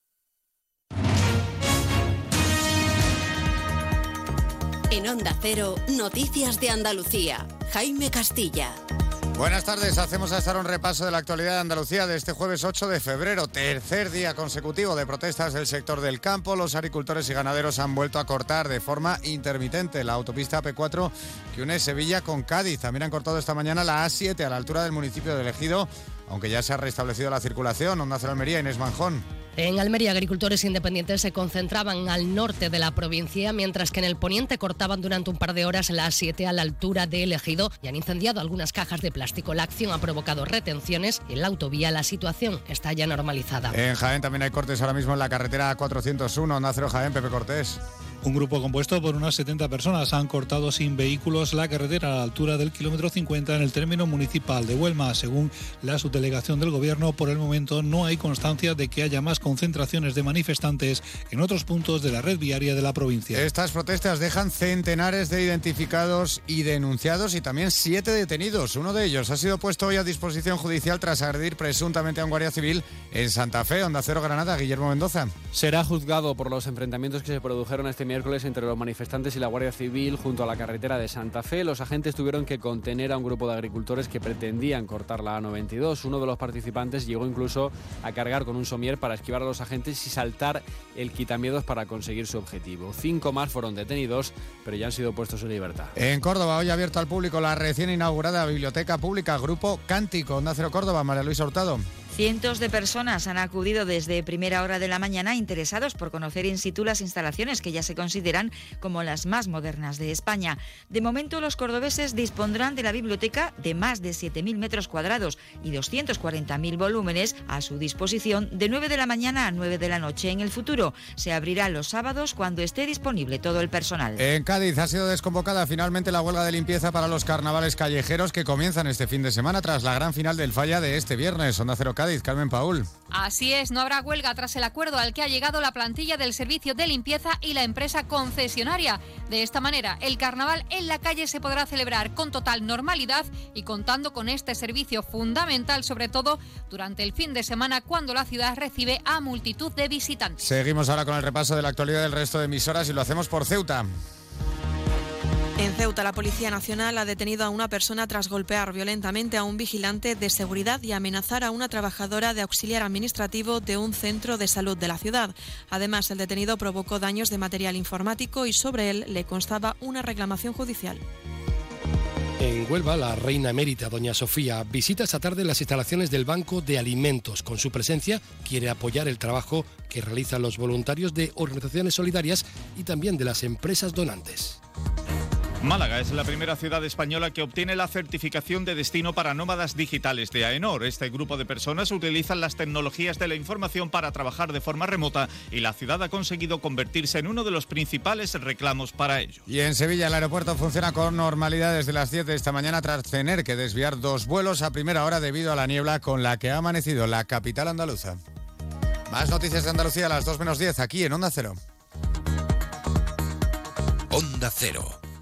En Onda Cero, Noticias de Andalucía. Jaime Castilla. Buenas tardes, hacemos hasta un repaso de la actualidad de Andalucía de este jueves 8 de febrero, tercer día consecutivo de protestas del sector del campo. Los agricultores y ganaderos han vuelto a cortar de forma intermitente la autopista P4 que une Sevilla con Cádiz. También han cortado esta mañana la A7 a la altura del municipio de Ejido, aunque ya se ha restablecido la circulación. Onda Cero Almería, Inés Manjón. En Almería, agricultores independientes se concentraban al norte de la provincia, mientras que en el poniente cortaban durante un par de horas la A7 a la altura de Elegido y han incendiado algunas cajas de plástico. La acción ha provocado retenciones en la autovía la situación está ya normalizada. En Jaén también hay cortes ahora mismo en la carretera 401, Nacero Jaén, Pepe Cortés. Un grupo compuesto por unas 70 personas han cortado sin vehículos la carretera a la altura del kilómetro 50 en el término municipal de Huelma. Según la subdelegación del Gobierno, por el momento no hay constancia de que haya más concentraciones de manifestantes en otros puntos de la red viaria de la provincia. Estas protestas dejan centenares de identificados y denunciados y también siete detenidos. Uno de ellos ha sido puesto hoy a disposición judicial tras agredir presuntamente a un guardia civil en Santa Fe, Onda Cero Granada, Guillermo Mendoza. Será juzgado por los enfrentamientos que se produjeron este miércoles entre los manifestantes y la Guardia Civil junto a la carretera de Santa Fe. Los agentes tuvieron que contener a un grupo de agricultores que pretendían cortar la A92. Uno de los participantes llegó incluso a cargar con un somier para esquivar a los agentes y saltar el quitamiedos para conseguir su objetivo. Cinco más fueron detenidos, pero ya han sido puestos en libertad. En Córdoba, hoy abierto al público la recién inaugurada Biblioteca Pública Grupo Cántico. Onda Córdoba, María Luisa Hurtado. Cientos de personas han acudido desde primera hora de la mañana interesados por conocer in situ las instalaciones que ya se consideran como las más modernas de España. De momento, los cordobeses dispondrán de la biblioteca de más de 7.000 metros cuadrados y 240.000 volúmenes a su disposición de 9 de la mañana a 9 de la noche. En el futuro se abrirá los sábados cuando esté disponible todo el personal. En Cádiz ha sido desconvocada finalmente la huelga de limpieza para los carnavales callejeros que comienzan este fin de semana tras la gran final del falla de este viernes. Cádiz, Carmen Paul. Así es, no habrá huelga tras el acuerdo al que ha llegado la plantilla del servicio de limpieza y la empresa concesionaria. De esta manera, el carnaval en la calle se podrá celebrar con total normalidad y contando con este servicio fundamental, sobre todo durante el fin de semana cuando la ciudad recibe a multitud de visitantes. Seguimos ahora con el repaso de la actualidad del resto de emisoras y lo hacemos por Ceuta. En Ceuta, la Policía Nacional ha detenido a una persona tras golpear violentamente a un vigilante de seguridad y amenazar a una trabajadora de auxiliar administrativo de un centro de salud de la ciudad. Además, el detenido provocó daños de material informático y sobre él le constaba una reclamación judicial. En Huelva, la reina emérita, doña Sofía, visita esta tarde las instalaciones del Banco de Alimentos. Con su presencia, quiere apoyar el trabajo que realizan los voluntarios de organizaciones solidarias y también de las empresas donantes. Málaga es la primera ciudad española que obtiene la certificación de destino para nómadas digitales de AENOR. Este grupo de personas utilizan las tecnologías de la información para trabajar de forma remota y la ciudad ha conseguido convertirse en uno de los principales reclamos para ello. Y en Sevilla el aeropuerto funciona con normalidad desde las 10 de esta mañana tras tener que desviar dos vuelos a primera hora debido a la niebla con la que ha amanecido la capital andaluza. Más noticias de Andalucía a las 2 menos 10 aquí en Onda Cero. Onda Cero.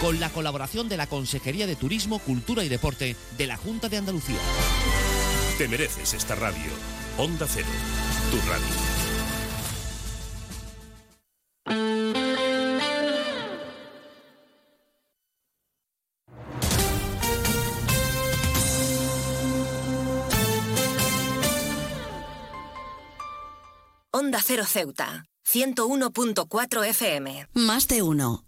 con la colaboración de la Consejería de Turismo, Cultura y Deporte de la Junta de Andalucía. Te mereces esta radio. Onda Cero, tu radio. Onda Cero Ceuta, 101.4 FM. Más de uno.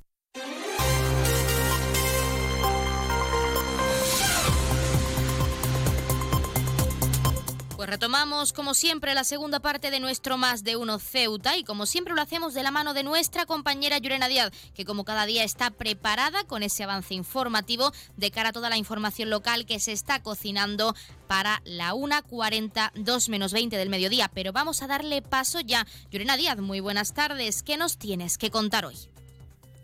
Retomamos, como siempre, la segunda parte de nuestro Más de Uno Ceuta y como siempre lo hacemos de la mano de nuestra compañera Yurena Díaz, que como cada día está preparada con ese avance informativo de cara a toda la información local que se está cocinando para la 1.40, 2 menos 20 del mediodía. Pero vamos a darle paso ya. Yurena Díaz, muy buenas tardes. ¿Qué nos tienes que contar hoy?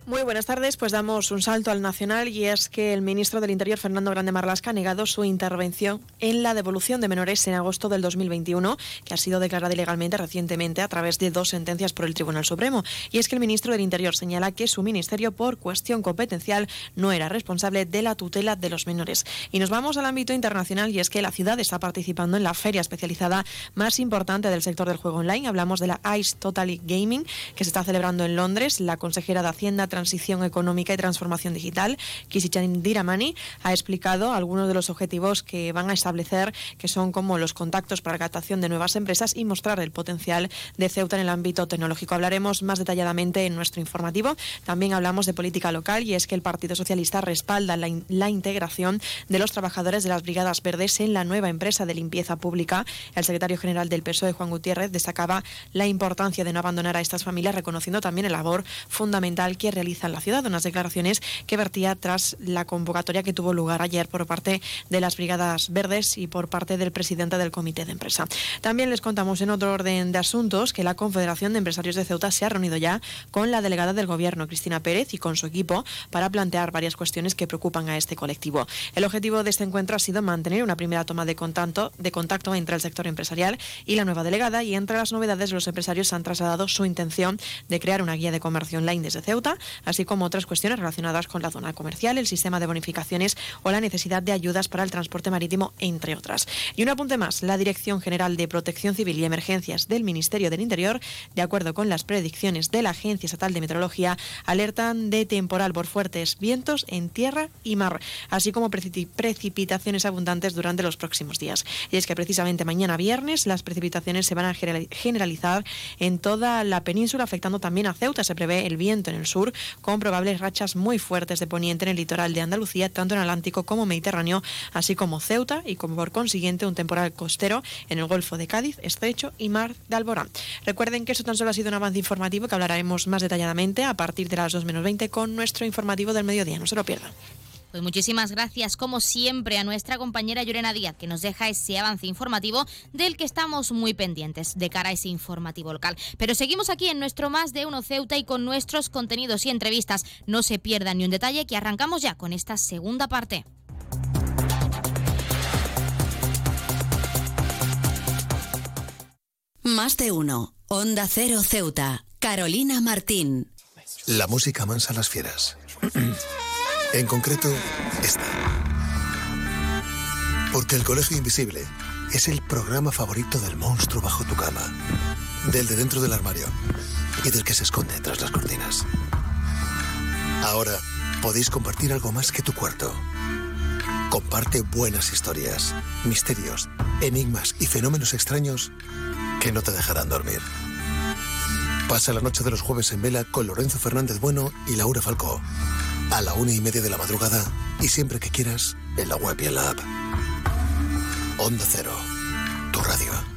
Muy buenas tardes, pues damos un salto al nacional y es que el ministro del Interior, Fernando Grande Marlasca, ha negado su intervención en la devolución de menores en agosto del 2021, que ha sido declarada ilegalmente recientemente a través de dos sentencias por el Tribunal Supremo. Y es que el ministro del Interior señala que su ministerio, por cuestión competencial, no era responsable de la tutela de los menores. Y nos vamos al ámbito internacional y es que la ciudad está participando en la feria especializada más importante del sector del juego online. Hablamos de la ICE Totally Gaming, que se está celebrando en Londres. La consejera de Hacienda, Transición Económica y Transformación Digital, Kisichan Diramani, ha explicado algunos de los objetivos que van a establecer, que son como los contactos para la captación de nuevas empresas y mostrar el potencial de Ceuta en el ámbito tecnológico. Hablaremos más detalladamente en nuestro informativo. También hablamos de política local y es que el Partido Socialista respalda la, in- la integración de los trabajadores de las Brigadas Verdes en la nueva empresa de limpieza pública. El secretario general del PSOE, Juan Gutiérrez, destacaba la importancia de no abandonar a estas familias, reconociendo también el labor fundamental que realiza en la ciudad. Unas declaraciones que vertía tras la convocatoria que tuvo lugar ayer por parte de las Brigadas Verdes y por parte del presidente del Comité de Empresa. También les contamos en otro orden de asuntos que la Confederación de Empresarios de Ceuta se ha reunido ya con la delegada del Gobierno, Cristina Pérez, y con su equipo para plantear varias cuestiones que preocupan a este colectivo. El objetivo de este encuentro ha sido mantener una primera toma de contacto, de contacto entre el sector empresarial y la nueva delegada y entre las novedades los empresarios han trasladado su intención de crear una guía de comercio online desde Ceuta, así como otras cuestiones relacionadas con la zona comercial, el sistema de bonificaciones o la necesidad de ayudas para el transporte marítimo, entre otras. Y un apunte más, la Dirección General de Protección Civil y Emergencias del Ministerio del Interior, de acuerdo con las predicciones de la Agencia Estatal de Meteorología, alertan de temporal por fuertes vientos en tierra y mar, así como precipitaciones abundantes durante los próximos días. Y es que precisamente mañana viernes las precipitaciones se van a generalizar en toda la península, afectando también a Ceuta. Se prevé el viento en el sur, con probables rachas muy fuertes de poniente en el litoral de Andalucía, tanto en Atlántico como Mediterráneo, así como Ceuta y como por consiguiente un temporal costero en el Golfo de Cádiz, Estrecho y Mar de Alborán. Recuerden que eso tan solo ha sido un avance informativo que hablaremos más detalladamente a partir de las 2 menos 20 con nuestro informativo del mediodía. No se lo pierdan. Pues muchísimas gracias, como siempre, a nuestra compañera Llorena Díaz, que nos deja ese avance informativo del que estamos muy pendientes de cara a ese informativo local. Pero seguimos aquí en nuestro Más de Uno Ceuta y con nuestros contenidos y entrevistas. No se pierdan ni un detalle, que arrancamos ya con esta segunda parte. Más de uno. Onda Cero Ceuta. Carolina Martín. La música mansa las fieras. [CLEARS THROAT] en concreto, esta. Porque el Colegio Invisible es el programa favorito del monstruo bajo tu cama, del de dentro del armario y del que se esconde tras las cortinas. Ahora podéis compartir algo más que tu cuarto. Comparte buenas historias, misterios, enigmas y fenómenos extraños que no te dejarán dormir. Pasa la noche de los jueves en vela con Lorenzo Fernández Bueno y Laura Falcó. A la una y media de la madrugada y siempre que quieras en la web y en la app. Onda Cero, tu radio.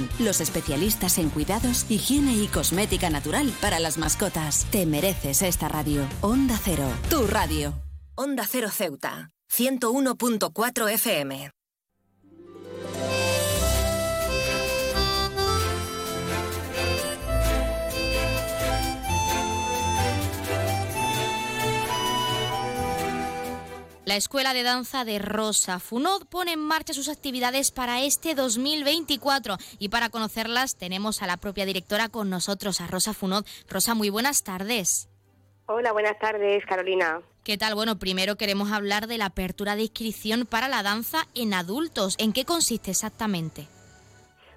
los especialistas en cuidados, higiene y cosmética natural para las mascotas. Te mereces esta radio. Onda Cero, tu radio. Onda Cero Ceuta, 101.4 FM. La Escuela de Danza de Rosa Funod pone en marcha sus actividades para este 2024 y para conocerlas tenemos a la propia directora con nosotros, a Rosa Funod. Rosa, muy buenas tardes. Hola, buenas tardes, Carolina. ¿Qué tal? Bueno, primero queremos hablar de la apertura de inscripción para la danza en adultos. ¿En qué consiste exactamente?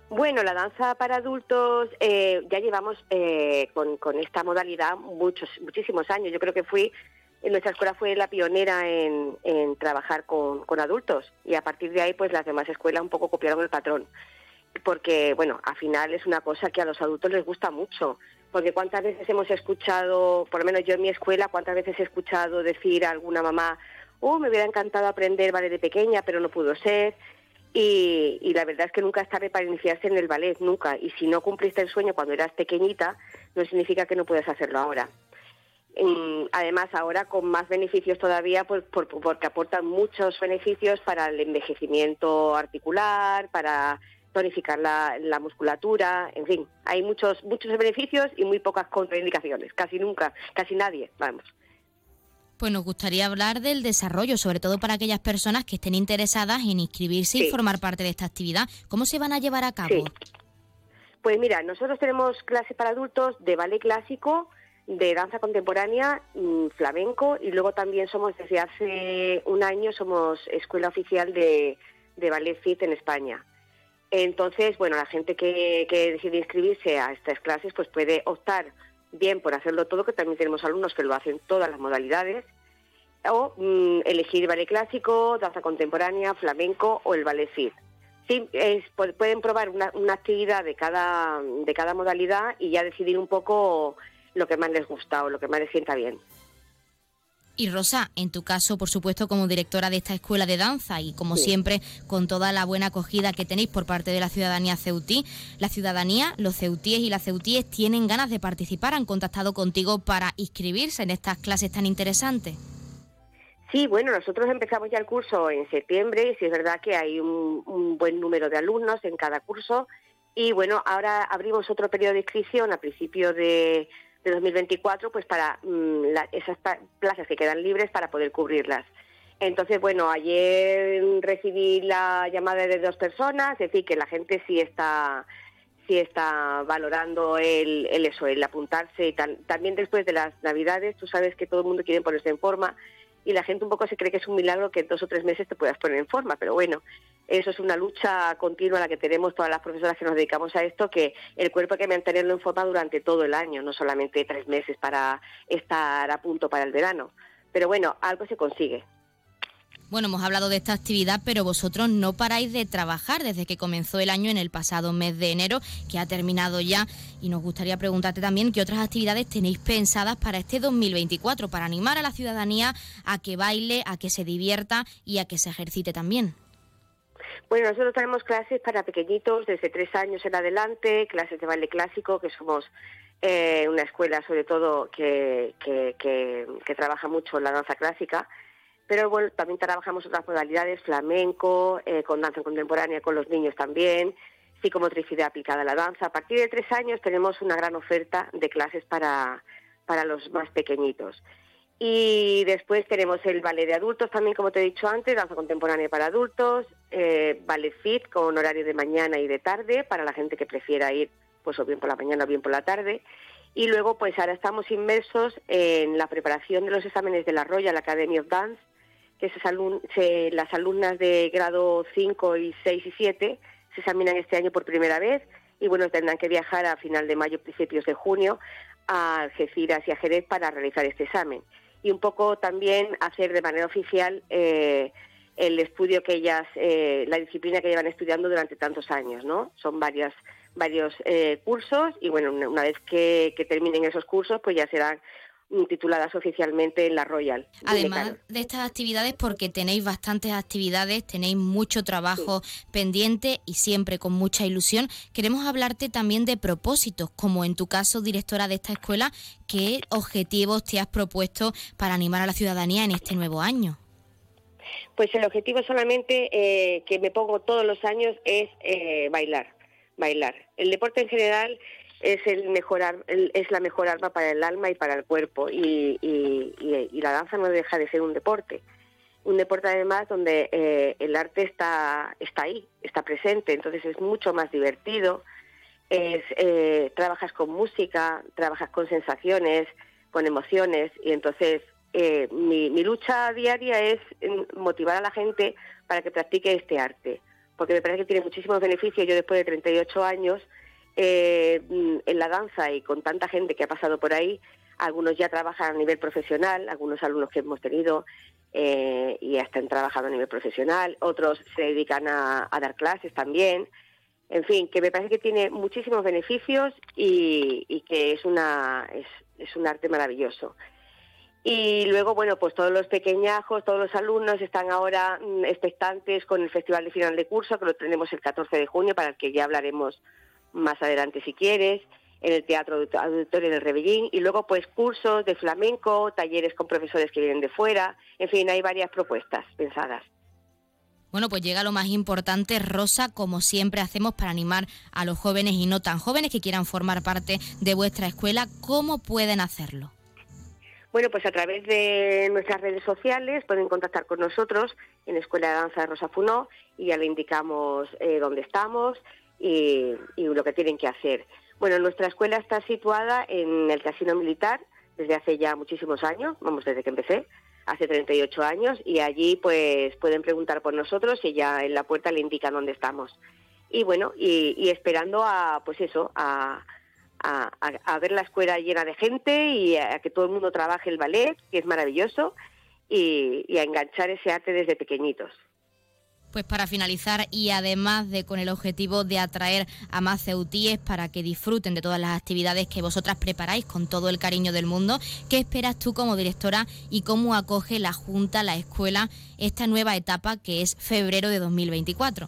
Bueno, la danza para adultos eh, ya llevamos eh, con, con, esta modalidad muchos, muchísimos años. Yo creo que fui nuestra escuela fue la pionera en, trabajar con, adultos. Y a partir de ahí pues las demás escuelas un poco copiaron el patrón. Porque bueno al final es una cosa que a los adultos les gusta mucho. Porque cuántas veces hemos escuchado por lo menos yo en mi escuela cuántas veces he escuchado decir a alguna mamá oh me hubiera encantado aprender ballet de pequeña pero no pudo ser y, y, la verdad es que nunca es tarde para iniciarse en el ballet, nunca. Y si no cumpliste el sueño cuando eras pequeñita, no significa que no puedas hacerlo ahora además, ahora con más beneficios todavía, pues porque aportan muchos beneficios para el envejecimiento articular, para tonificar la, musculatura, en fin, hay muchos muchos beneficios y muy pocas contraindicaciones, casi nunca, casi nadie, vamos. Pues nos gustaría hablar del desarrollo, sobre todo para aquellas personas que estén interesadas en inscribirse y formar parte de esta actividad. ¿Cómo se van a llevar a cabo? Pues mira, nosotros tenemos clase para adultos de ballet clásico, de danza contemporánea, mm, flamenco y luego también somos desde hace un año somos escuela oficial de, de ballet fit en España. Entonces, bueno, la gente que, decide inscribirse a estas clases pues puede optar bien por hacerlo todo, que también tenemos alumnos que lo hacen todas las modalidades, o mm, elegir ballet clásico, danza contemporánea, flamenco o el ballet fit. Sí, pueden probar una, una actividad de cada, de cada modalidad y ya decidir un poco lo que más les gusta o lo que más les sienta bien. Y Rosa, en tu caso, por supuesto, como directora de esta escuela de danza y como siempre, con toda la buena acogida que tenéis por parte de la ciudadanía ceutí, la ciudadanía, los ceutíes y las ceutíes tienen ganas de participar, han contactado contigo para inscribirse en estas clases tan interesantes. Sí, bueno, nosotros empezamos ya el curso en septiembre y sí es verdad que hay un, buen número de alumnos en cada curso y bueno, ahora abrimos otro periodo de inscripción a principio de, 2024 pues para mm, esas plazas que quedan libres para poder cubrirlas. Entonces, bueno, ayer recibí la llamada de dos personas, es decir, que la gente sí está sí está valorando el, el eso, el apuntarse y. También después de las Navidades, tú sabes que todo el mundo quiere ponerse en forma y la gente un poco se cree que es un milagro que en dos o tres meses te puedas poner en forma, pero bueno, eso es una lucha continua la que tenemos todas las profesoras que nos dedicamos a esto, que el cuerpo hay que mantenerlo en forma durante todo el año, no solamente tres meses para estar a punto para el verano. Pero bueno, algo se consigue. Bueno, hemos hablado de esta actividad, pero vosotros no paráis de trabajar desde que comenzó el año en el pasado mes de enero, que ha terminado ya. Y nos gustaría preguntarte también qué otras actividades tenéis pensadas para este 2024, para animar a la ciudadanía a que baile, a que se divierta y a que se ejercite también. Bueno, nosotros tenemos clases para pequeñitos desde tres años en adelante, clases de baile clásico, que somos eh, una escuela sobre todo que, que, que trabaja mucho la danza clásica pero bueno, también trabajamos otras modalidades, flamenco, eh, con danza contemporánea con los niños también, psicomotricidad aplicada a la danza. A partir de tres años tenemos una gran oferta de clases para, para los más pequeñitos. Y después tenemos el ballet de adultos también, como te he dicho antes, danza contemporánea para adultos, eh, ballet fit con horario de mañana y de tarde para la gente que prefiera ir pues o bien por la mañana o bien por la tarde. Y luego pues ahora estamos inmersos en la preparación de los exámenes de la Royal Academy of Dance, que las alumnas de grado 5 y 6 y 7 se examinan este año por primera vez y bueno, tendrán que viajar a final de mayo, principios de junio a Algeciras y a Jerez para realizar este examen. Y un poco también hacer de manera oficial eh, el estudio que ellas, eh, la disciplina que llevan estudiando durante tantos años, ¿no? Son varias, varios eh, cursos y bueno, una vez que, que terminen esos cursos, pues ya serán tituladas oficialmente en la Royal. Además de estas actividades, porque tenéis bastantes actividades, tenéis mucho trabajo pendiente y siempre con mucha ilusión, queremos hablarte también de propósitos, como en tu caso, directora de esta escuela, ¿qué objetivos te has propuesto para animar a la ciudadanía en este nuevo año? Pues el objetivo solamente eh, que me pongo todos los años es eh, bailar, bailar. El deporte en general es el mejor es la mejor arma para el alma y para el cuerpo y, la danza no deja de ser un deporte. Un deporte además donde eh, el arte está está ahí está presente entonces es mucho más divertido. Es eh, trabajas con música trabajas con sensaciones con emociones y entonces eh, mi, mi lucha diaria es motivar a la gente para que practique este arte porque me parece que tiene muchísimos beneficios. Yo después de 38 años eh, en la danza y con tanta gente que ha pasado por ahí, algunos ya trabajan a nivel profesional, algunos alumnos que hemos tenido eh, y están trabajando a nivel profesional, otros se dedican a, dar clases también. En fin, que me parece que tiene muchísimos beneficios y, que es, una, es, es un arte maravilloso. Y luego, bueno, pues todos los pequeñajos, todos los alumnos están ahora mm, expectantes con el Festival de Final de Curso, que lo tenemos el 14 de junio, para el que ya hablaremos más adelante si quieres, en el Teatro Auditorio del Rebellín, y luego pues cursos de flamenco, talleres con profesores que vienen de fuera, en fin, hay varias propuestas pensadas. Bueno, pues llega lo más importante, Rosa, como siempre hacemos para animar a los jóvenes y no tan jóvenes que quieran formar parte de vuestra escuela, ¿cómo pueden hacerlo? Bueno, pues a través de nuestras redes sociales pueden contactar con nosotros en Escuela de Danza de Rosa Funó y ya le indicamos eh, dónde estamos, y, lo que tienen que hacer. Bueno, nuestra escuela está situada en el Casino Militar desde hace ya muchísimos años, vamos, desde que empecé, hace 38 años, y allí pues pueden preguntar por nosotros y ya en la puerta le indican dónde estamos. Y bueno, y, esperando a, pues eso, a, a, ver la escuela llena de gente y a, que todo el mundo trabaje el ballet, que es maravilloso, y, y a enganchar ese arte desde pequeñitos. Pues para finalizar y además de con el objetivo de atraer a más ceutíes para que disfruten de todas las actividades que vosotras preparáis con todo el cariño del mundo, ¿qué esperas tú como directora y cómo acoge la Junta, la escuela, esta nueva etapa que es febrero de 2024?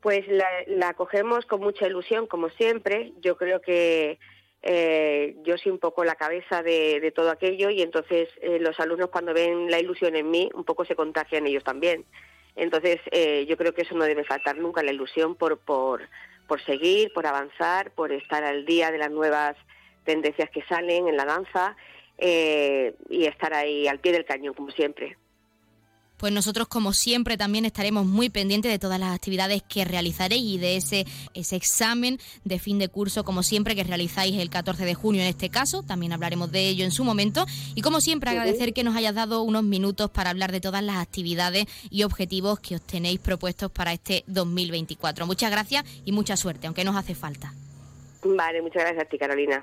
Pues la, acogemos con mucha ilusión, como siempre. Yo creo que eh, yo soy un poco la cabeza de, todo aquello y entonces eh, los alumnos cuando ven la ilusión en mí, un poco se contagian ellos también. Entonces, eh, yo creo que eso no debe faltar nunca, la ilusión por, por, por seguir, por avanzar, por estar al día de las nuevas tendencias que salen en la danza eh, y estar ahí al pie del cañón, como siempre pues nosotros como siempre también estaremos muy pendientes de todas las actividades que realizaréis y de ese, ese examen de fin de curso como siempre que realizáis el 14 de junio en este caso, también hablaremos de ello en su momento y como siempre agradecer que nos hayas dado unos minutos para hablar de todas las actividades y objetivos que os tenéis propuestos para este 2024. Muchas gracias y mucha suerte, aunque nos hace falta. Vale, muchas gracias a ti Carolina.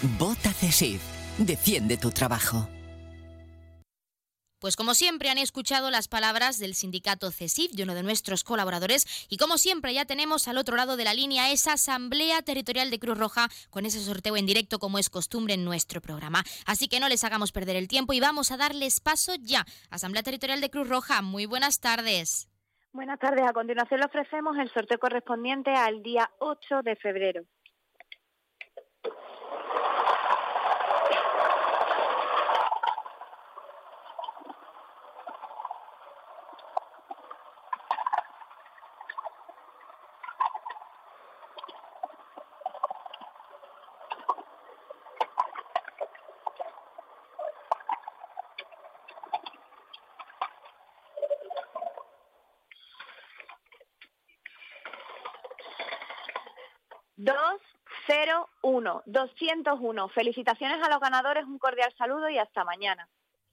Vota CESIF. Defiende tu trabajo. Pues como siempre han escuchado las palabras del sindicato CESIF, de uno de nuestros colaboradores, y como siempre ya tenemos al otro lado de la línea esa Asamblea Territorial de Cruz Roja con ese sorteo en directo como es costumbre en nuestro programa. Así que no les hagamos perder el tiempo y vamos a darles paso ya. Asamblea Territorial de Cruz Roja, muy buenas tardes. Buenas tardes. A continuación le ofrecemos el sorteo correspondiente al día 8 de febrero. Uno 201. Felicitaciones a los ganadores, un cordial saludo y hasta mañana.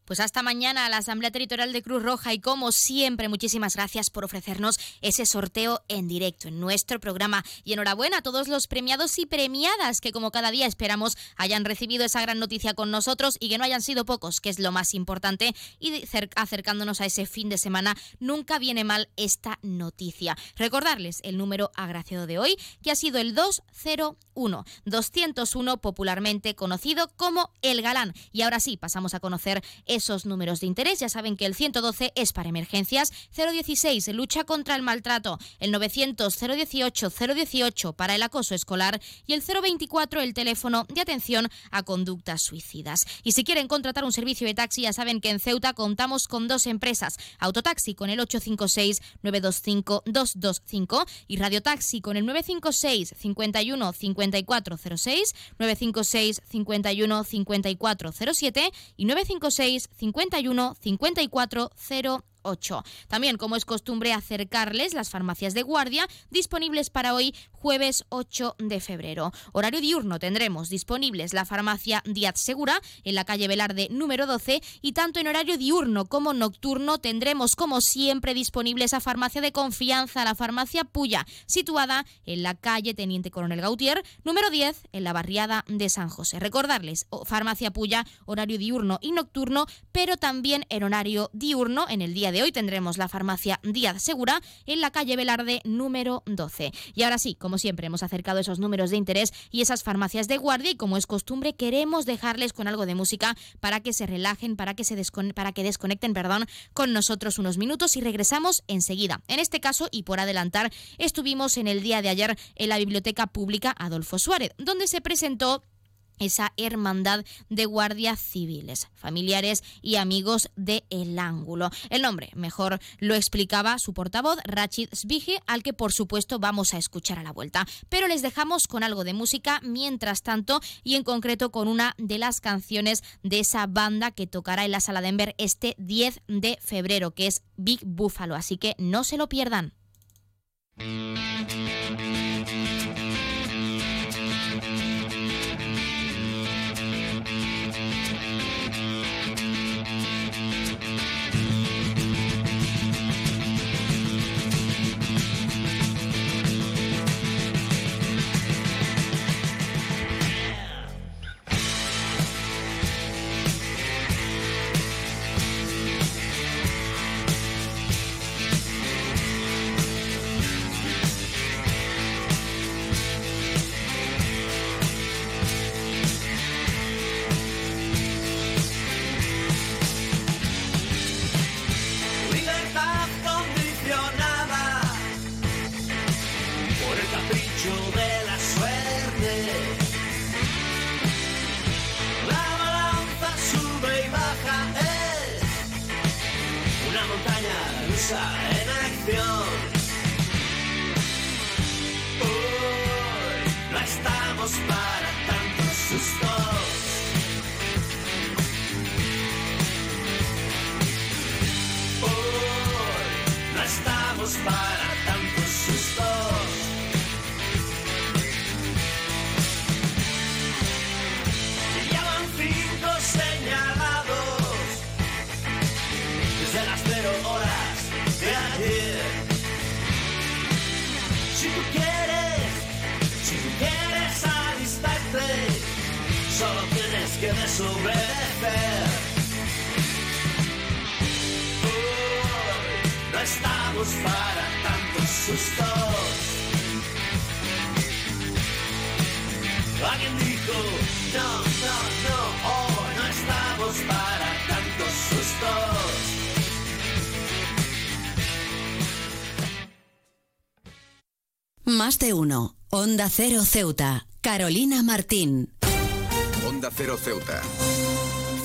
Pues hasta mañana a la Asamblea Territorial de Cruz Roja y como siempre muchísimas gracias por ofrecernos ese sorteo en directo en nuestro programa y enhorabuena a todos los premiados y premiadas que como cada día esperamos hayan recibido esa gran noticia con nosotros y que no hayan sido pocos, que es lo más importante y acercándonos a ese fin de semana nunca viene mal esta noticia. Recordarles el número agraciado de hoy que ha sido el 201 201 popularmente conocido como el galán y ahora sí pasamos a conocer esos números de interés. Ya saben que el 112 es para emergencias, 016 lucha contra el maltrato, el 900 018 018 para el acoso escolar y el 024 el teléfono de atención a conductas suicidas. Y si quieren contratar un servicio de taxi, ya saben que en Ceuta contamos con dos empresas, Autotaxi con el 856 925 225 y Radiotaxi con el 956 51 5406, 956 51 5407 y 956 51 54 08. También, como es costumbre, acercarles las farmacias de guardia disponibles para hoy, jueves 8 de febrero. Horario diurno tendremos disponibles la farmacia Díaz Segura en la calle Velarde número 12 y tanto en horario diurno como nocturno tendremos como siempre disponible esa farmacia de confianza, la farmacia Puya, situada en la calle Teniente Coronel Gautier número 10 en la barriada de San José. Recordarles, farmacia Puya, horario diurno y nocturno, pero también en horario diurno en el día de de hoy tendremos la farmacia Díaz Segura en la calle Velarde número 12. Y ahora sí, como siempre, hemos acercado esos números de interés y esas farmacias de guardia y como es costumbre, queremos dejarles con algo de música para que se relajen, para que, se para que desconecten perdón, con nosotros unos minutos y regresamos enseguida. En este caso, y por adelantar, estuvimos en el día de ayer en la Biblioteca Pública Adolfo Suárez, donde se presentó esa hermandad de guardias civiles, familiares y amigos de El Ángulo. El nombre mejor lo explicaba su portavoz, Rachid Sbigi, al que por supuesto vamos a escuchar a la vuelta. Pero les dejamos con algo de música mientras tanto y en concreto con una de las canciones de esa banda que tocará en la Sala de Enver este 10 de febrero, que es Big Buffalo. Así que no se lo pierdan. Si tú quieres, si tú quieres alistarte, solo tienes que desobedecer. No estamos para tantos sustos. Alguien dijo, no, no, no, hoy no estamos para tantos sustos. Más de uno. Onda Cero Ceuta. Carolina Martín. Onda Cero Ceuta.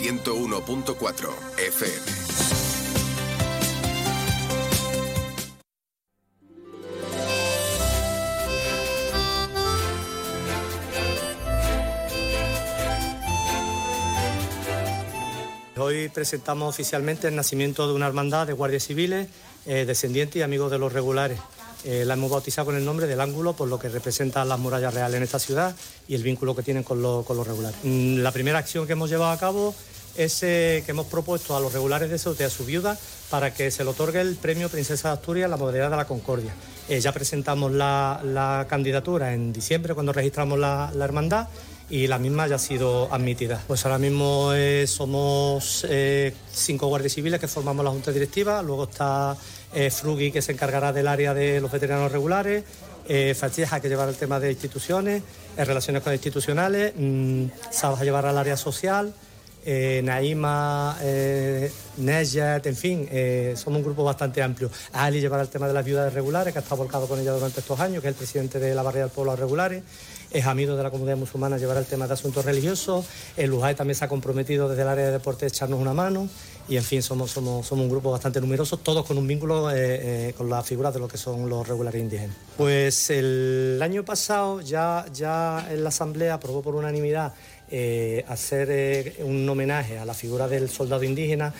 101.4 FM. Hoy presentamos oficialmente el nacimiento de una hermandad de guardias civiles, eh, descendientes y amigos de los regulares. Eh, la hemos bautizado con el nombre del ángulo por lo que representan las murallas reales en esta ciudad y el vínculo que tienen con, lo- con los regulares. Mm, La primera acción que hemos llevado a cabo es eh, que hemos propuesto a los regulares de Ceuta y a su viuda para que se le otorgue el premio Princesa de Asturias la modalidad de la Concordia. Eh, ya presentamos la, candidatura en diciembre cuando registramos la, la hermandad y la misma ya ha sido admitida. Pues ahora mismo somos cinco guardias civiles que formamos la junta directiva, luego está eh, Frugi que se encargará del área de los veteranos regulares, eh, que llevará el tema de instituciones, eh, relaciones con institucionales, mm, Sabas llevará el área social, eh, Naima, eh, en fin, eh, somos un grupo bastante amplio. Ali llevará el tema de las viudas regulares, que ha estado volcado con ella durante estos años, que es el presidente de la Barriada del Pueblo Regulares. Es amigo de la comunidad musulmana, llevará el tema de asuntos religiosos. El también se ha comprometido desde el área de deporte a echarnos una mano. Y en fin, somos, somos, somos un grupo bastante numeroso, todos con un vínculo eh, eh, con las figuras de lo que son los regulares indígenas. Pues el año pasado ya, ya en la Asamblea aprobó por unanimidad eh, hacer un homenaje a la figura del soldado indígena,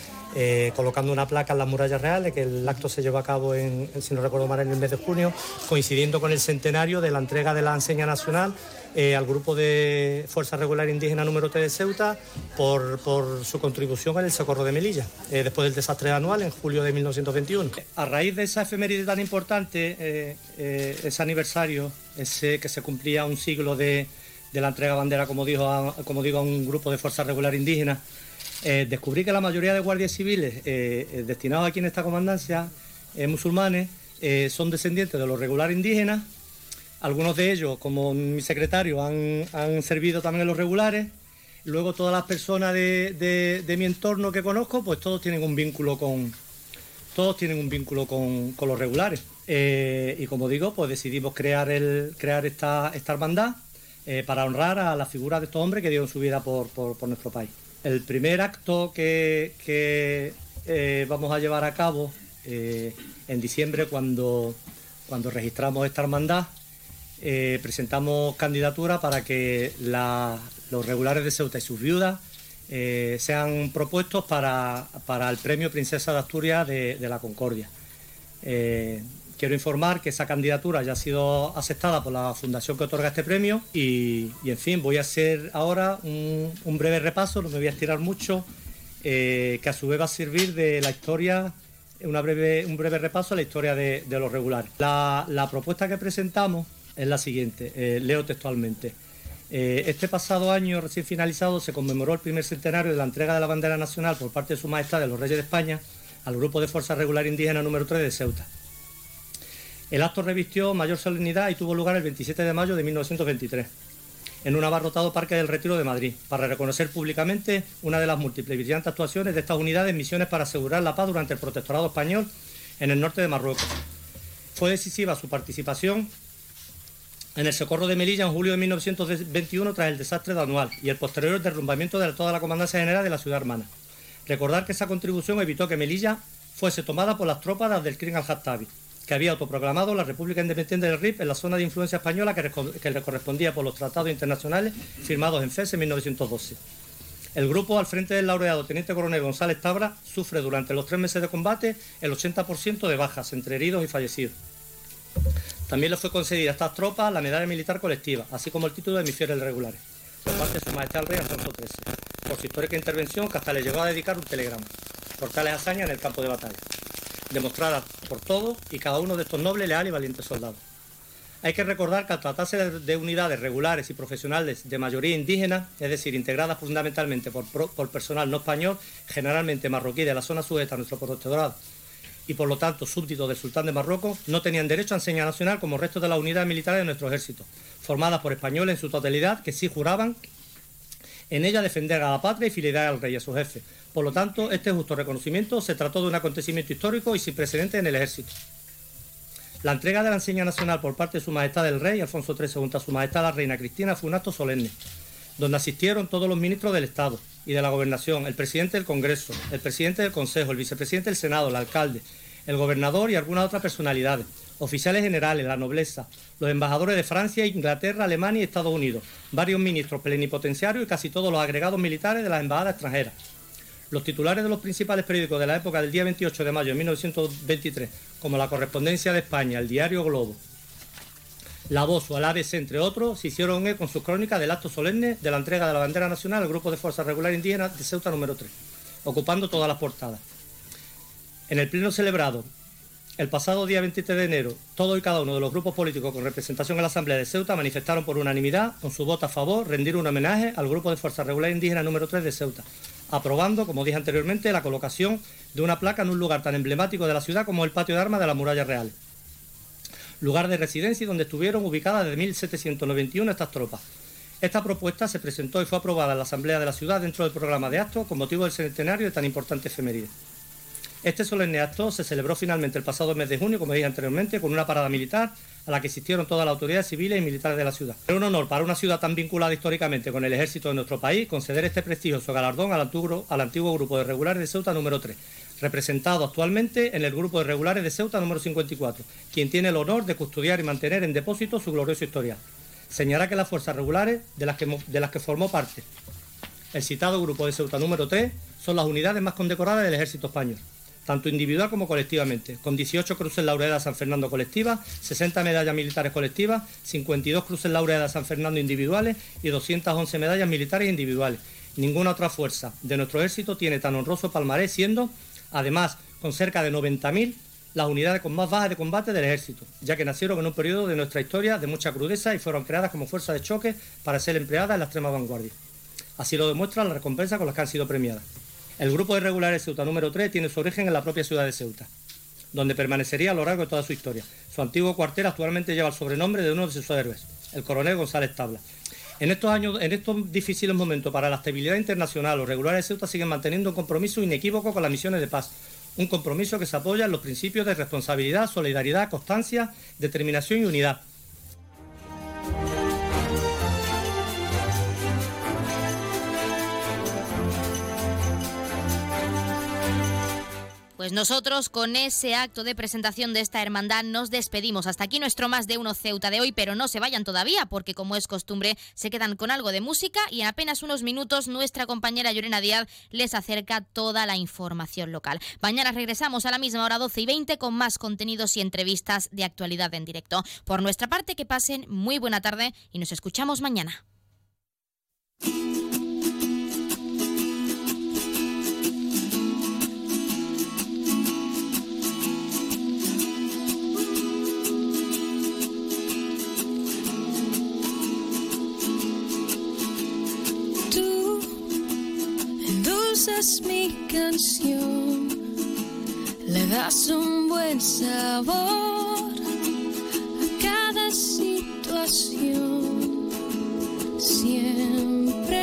colocando una placa en las murallas reales, que el acto se llevó a cabo, en, si no recuerdo mal, en el mes de junio, coincidiendo con el centenario de la entrega de la enseña nacional eh, al grupo de Fuerza Regular Indígena número 3 de Ceuta por, su contribución en el socorro de Melilla, eh, después del desastre anual en julio de 1921. A raíz de esa efeméride tan importante, eh, ese aniversario, ese que se cumplía un siglo de, la entrega de bandera, como, dijo a, como digo, a un grupo de Fuerza Regular Indígena, descubrí que la mayoría de guardias civiles destinados aquí en esta comandancia, musulmanes, son descendientes de los regulares indígenas. Algunos de ellos, como mi secretario, han, servido también en los regulares. Luego todas las personas de, mi entorno que conozco, pues todos tienen un vínculo con, todos tienen un vínculo con, los regulares. Eh, y como digo, pues decidimos crear, el, crear esta, esta hermandad eh, para honrar a la figura de estos hombres que dieron su vida por, nuestro país. El primer acto que, eh, vamos a llevar a cabo en diciembre, cuando, cuando registramos esta hermandad, presentamos candidatura para que los regulares de Ceuta y sus viudas sean propuestos para, el premio Princesa de Asturias de, la Concordia. Quiero informar que esa candidatura ya ha sido aceptada por la fundación que otorga este premio y, en fin, voy a hacer ahora un, breve repaso, no me voy a estirar mucho, eh, que a su vez va a servir de la historia, una breve, un breve repaso a la historia de, los regulares. La, propuesta que presentamos es la siguiente, eh, leo textualmente. Eh, este pasado año recién finalizado se conmemoró el primer centenario de la entrega de la bandera nacional por parte de Su Majestad de los Reyes de España al Grupo de Fuerza Regular Indígena número 3 de Ceuta. El acto revistió mayor solemnidad y tuvo lugar el 27 de mayo de 1923 en un abarrotado Parque del Retiro de Madrid, para reconocer públicamente una de las múltiples y brillantes actuaciones de estas unidades en misiones para asegurar la paz durante el protectorado español en el norte de Marruecos. Fue decisiva su participación en el socorro de Melilla en julio de 1921 tras el desastre de Anual y el posterior derrumbamiento de toda la comandancia general de la ciudad hermana. Recordar que esa contribución evitó que Melilla fuese tomada por las tropas del Crin al-Hattabi que había autoproclamado la República Independiente del RIP en la zona de influencia española que, le correspondía por los tratados internacionales firmados en FES en 1912. El grupo, al frente del laureado Teniente Coronel González Tabra, sufre durante los tres meses de combate el 80% de bajas entre heridos y fallecidos. También le fue concedida a estas tropas la medalla militar colectiva, así como el título de misiones regulares, por parte de su majestad el rey Alfonso XIII, por su histórica intervención que hasta le llegó a dedicar un telegrama, por tales hazañas en el campo de batalla demostrada por todos y cada uno de estos nobles, leales y valientes soldados. Hay que recordar que al tratarse de unidades regulares y profesionales de mayoría indígena, es decir, integradas fundamentalmente por, personal no español, generalmente marroquí de la zona sudeste a nuestro protectorado, y por lo tanto súbditos del sultán de Marruecos, no tenían derecho a enseña nacional como el resto de las unidades militares de nuestro ejército, formadas por españoles en su totalidad que sí juraban en ella defender a la patria y fidelidad al rey y a su jefe, por lo tanto, este justo reconocimiento se trató de un acontecimiento histórico y sin precedentes en el ejército. La entrega de la enseña nacional por parte de Su Majestad el Rey, Alfonso XIII, junto a Su Majestad la Reina Cristina, fue un acto solemne, donde asistieron todos los ministros del Estado y de la Gobernación, el presidente del Congreso, el presidente del Consejo, el vicepresidente del Senado, el alcalde, el gobernador y algunas otras personalidades, oficiales generales, la nobleza, los embajadores de Francia, Inglaterra, Alemania y Estados Unidos, varios ministros plenipotenciarios y casi todos los agregados militares de las embajadas extranjeras, los titulares de los principales periódicos de la época del día 28 de mayo de 1923, como la Correspondencia de España, el Diario Globo, La Voz o el ABC, entre otros, se hicieron con sus crónicas del acto solemne de la entrega de la bandera nacional al Grupo de Fuerzas Regular Indígenas de Ceuta número 3, ocupando todas las portadas. En el pleno celebrado el pasado día 23 de enero, todo y cada uno de los grupos políticos con representación en la Asamblea de Ceuta manifestaron por unanimidad, con su voto a favor, rendir un homenaje al Grupo de Fuerzas Regular Indígenas número 3 de Ceuta, aprobando, como dije anteriormente, la colocación de una placa en un lugar tan emblemático de la ciudad como el patio de armas de la muralla real. Lugar de residencia y donde estuvieron ubicadas desde 1791 estas tropas. Esta propuesta se presentó y fue aprobada en la Asamblea de la Ciudad dentro del programa de actos con motivo del centenario de tan importante efeméride. Este solemne acto se celebró finalmente el pasado mes de junio, como dije anteriormente, con una parada militar a la que asistieron todas las autoridades civiles y militares de la ciudad. Es un honor para una ciudad tan vinculada históricamente con el ejército de nuestro país conceder este prestigioso galardón al antiguo, al antiguo grupo de regulares de Ceuta número 3, representado actualmente en el grupo de regulares de Ceuta número 54, quien tiene el honor de custodiar y mantener en depósito su glorioso historial. Señala que las fuerzas regulares de las que, formó parte el citado grupo de Ceuta número 3 son las unidades más condecoradas del ejército español tanto individual como colectivamente, con 18 cruces laureadas San Fernando colectivas, 60 medallas militares colectivas, 52 cruces laureadas San Fernando individuales y 211 medallas militares individuales. Ninguna otra fuerza de nuestro ejército tiene tan honroso palmarés, siendo, además, con cerca de 90.000 las unidades con más bajas de combate del ejército, ya que nacieron en un periodo de nuestra historia de mucha crudeza y fueron creadas como fuerza de choque para ser empleadas en la extrema vanguardia. Así lo demuestra la recompensa con las que han sido premiadas. El grupo de regulares Ceuta número 3 tiene su origen en la propia ciudad de Ceuta, donde permanecería a lo largo de toda su historia. Su antiguo cuartel actualmente lleva el sobrenombre de uno de sus héroes, el coronel González Tabla. En estos años, en estos difíciles momentos para la estabilidad internacional, los regulares de Ceuta siguen manteniendo un compromiso inequívoco con las misiones de paz, un compromiso que se apoya en los principios de responsabilidad, solidaridad, constancia, determinación y unidad Pues nosotros con ese acto de presentación de esta hermandad nos despedimos. Hasta aquí nuestro más de uno Ceuta de hoy, pero no se vayan todavía porque como es costumbre se quedan con algo de música y en apenas unos minutos nuestra compañera Llorena Díaz les acerca toda la información local. Mañana regresamos a la misma hora 12 y 20 con más contenidos y entrevistas de actualidad en directo. Por nuestra parte que pasen muy buena tarde y nos escuchamos mañana. Endulzas mi canción, le das un buen sabor a cada situación. Siempre.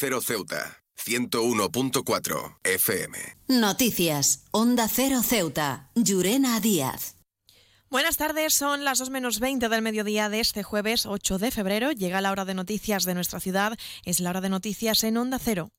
Cero Ceuta, 101.4 FM. Noticias. Onda Cero Ceuta. Llurena Díaz. Buenas tardes, son las 2 menos 20 del mediodía de este jueves 8 de febrero. Llega la hora de noticias de nuestra ciudad. Es la hora de noticias en Onda Cero.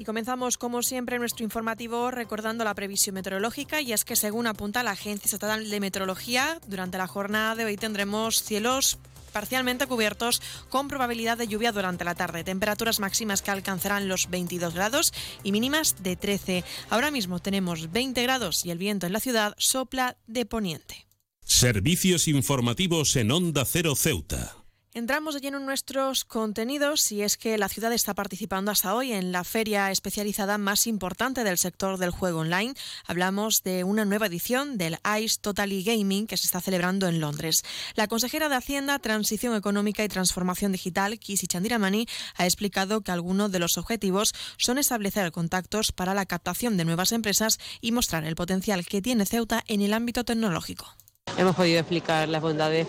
Y comenzamos, como siempre, nuestro informativo recordando la previsión meteorológica. Y es que, según apunta la Agencia Estatal de Meteorología, durante la jornada de hoy tendremos cielos parcialmente cubiertos con probabilidad de lluvia durante la tarde. Temperaturas máximas que alcanzarán los 22 grados y mínimas de 13. Ahora mismo tenemos 20 grados y el viento en la ciudad sopla de poniente. Servicios informativos en Onda Cero Ceuta. Entramos de lleno en nuestros contenidos y es que la ciudad está participando hasta hoy en la feria especializada más importante del sector del juego online. Hablamos de una nueva edición del ICE Totally Gaming que se está celebrando en Londres. La consejera de Hacienda, Transición Económica y Transformación Digital, Kisi Chandiramani, ha explicado que algunos de los objetivos son establecer contactos para la captación de nuevas empresas y mostrar el potencial que tiene Ceuta en el ámbito tecnológico. Hemos podido explicar las bondades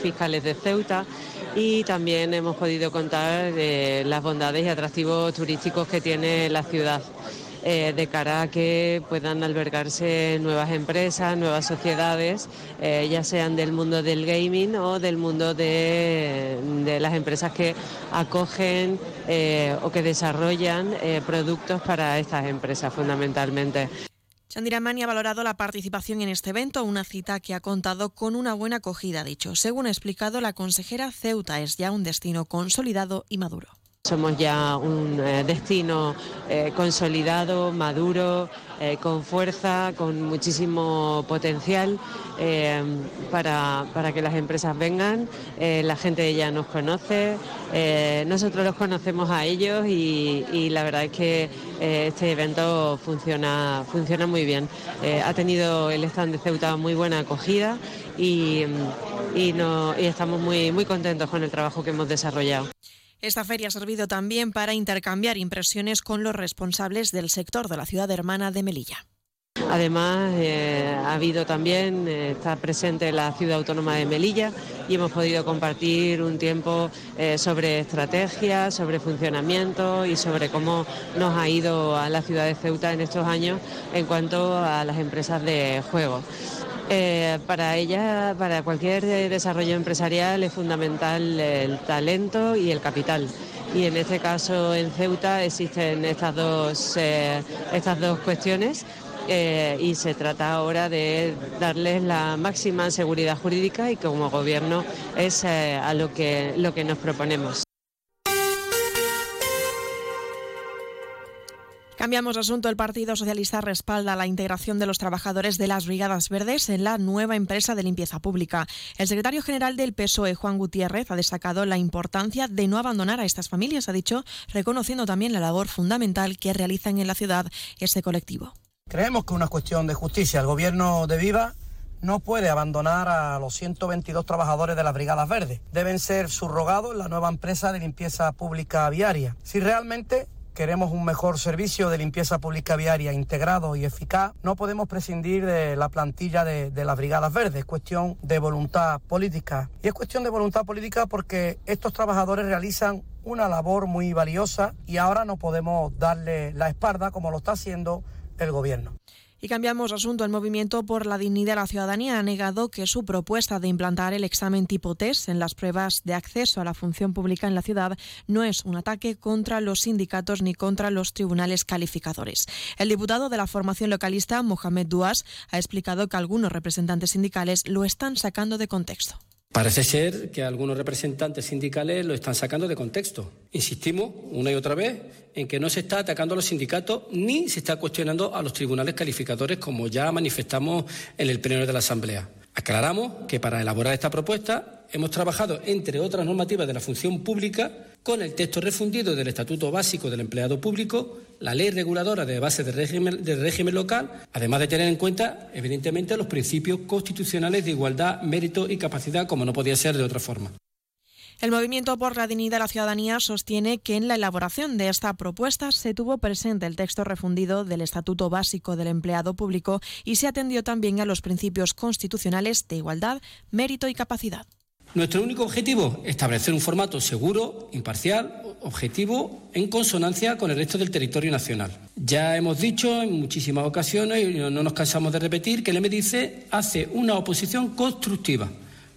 fiscales de Ceuta y también hemos podido contar de las bondades y atractivos turísticos que tiene la ciudad. eh, de cara a que puedan albergarse nuevas empresas, nuevas sociedades, eh, ya sean del mundo del gaming o del mundo de, las empresas que acogen eh, o que desarrollan eh, productos para estas empresas fundamentalmente. Chandiramani ha valorado la participación en este evento, una cita que ha contado con una buena acogida, dicho. Según ha explicado la consejera, Ceuta es ya un destino consolidado y maduro. Somos ya un eh, destino eh, consolidado, maduro, eh, con fuerza, con muchísimo potencial para, para que las empresas vengan. La gente ya nos conoce, nosotros los conocemos a ellos y, la verdad es que este evento funciona, funciona muy bien. Ha tenido el stand de Ceuta muy buena acogida y, y estamos muy, muy contentos con el trabajo que hemos desarrollado. Esta feria ha servido también para intercambiar impresiones con los responsables del sector de la ciudad hermana de Melilla. Además, eh, ha habido también, eh, está presente la ciudad autónoma de Melilla y hemos podido compartir un tiempo eh, sobre estrategia, sobre funcionamiento y sobre cómo nos ha ido a la ciudad de Ceuta en estos años en cuanto a las empresas de juego. Eh, para ella, para cualquier eh, desarrollo empresarial es fundamental el talento y el capital. Y en este caso en Ceuta existen estas dos, eh, estas dos cuestiones eh, y se trata ahora de darles la máxima seguridad jurídica y como gobierno es a lo que, lo que nos proponemos. Cambiamos de asunto. El Partido Socialista respalda la integración de los trabajadores de las Brigadas Verdes en la nueva empresa de limpieza pública. El secretario general del PSOE, Juan Gutiérrez, ha destacado la importancia de no abandonar a estas familias, ha dicho, reconociendo también la labor fundamental que realizan en la ciudad este colectivo. Creemos que una cuestión de justicia. El gobierno de Viva no puede abandonar a los 122 trabajadores de las Brigadas Verdes. Deben ser subrogados en la nueva empresa de limpieza pública viaria. Si realmente queremos un mejor servicio de limpieza pública viaria integrado y eficaz, no podemos prescindir de la plantilla de, de las Brigadas Verdes. Es cuestión de voluntad política. Y es cuestión de voluntad política porque estos trabajadores realizan una labor muy valiosa y ahora no podemos darle la espalda como lo está haciendo el gobierno. Y cambiamos asunto. El Movimiento por la Dignidad de la Ciudadanía ha negado que su propuesta de implantar el examen tipo test en las pruebas de acceso a la función pública en la ciudad no es un ataque contra los sindicatos ni contra los tribunales calificadores. El diputado de la formación localista, Mohamed Duas, ha explicado que algunos representantes sindicales lo están sacando de contexto. Parece ser que algunos representantes sindicales lo están sacando de contexto. Insistimos una y otra vez en que no se está atacando a los sindicatos ni se está cuestionando a los tribunales calificadores como ya manifestamos en el pleno de la Asamblea. Aclaramos que para elaborar esta propuesta hemos trabajado, entre otras normativas de la función pública, con el texto refundido del Estatuto Básico del Empleado Público, la ley reguladora de base de régimen, régimen local, además de tener en cuenta, evidentemente, los principios constitucionales de igualdad, mérito y capacidad, como no podía ser de otra forma. El Movimiento por la Dignidad de la Ciudadanía sostiene que en la elaboración de esta propuesta se tuvo presente el texto refundido del Estatuto Básico del Empleado Público y se atendió también a los principios constitucionales de igualdad, mérito y capacidad. Nuestro único objetivo, establecer un formato seguro, imparcial, objetivo, en consonancia con el resto del territorio nacional. Ya hemos dicho en muchísimas ocasiones, y no nos cansamos de repetir, que el MDIC hace una oposición constructiva,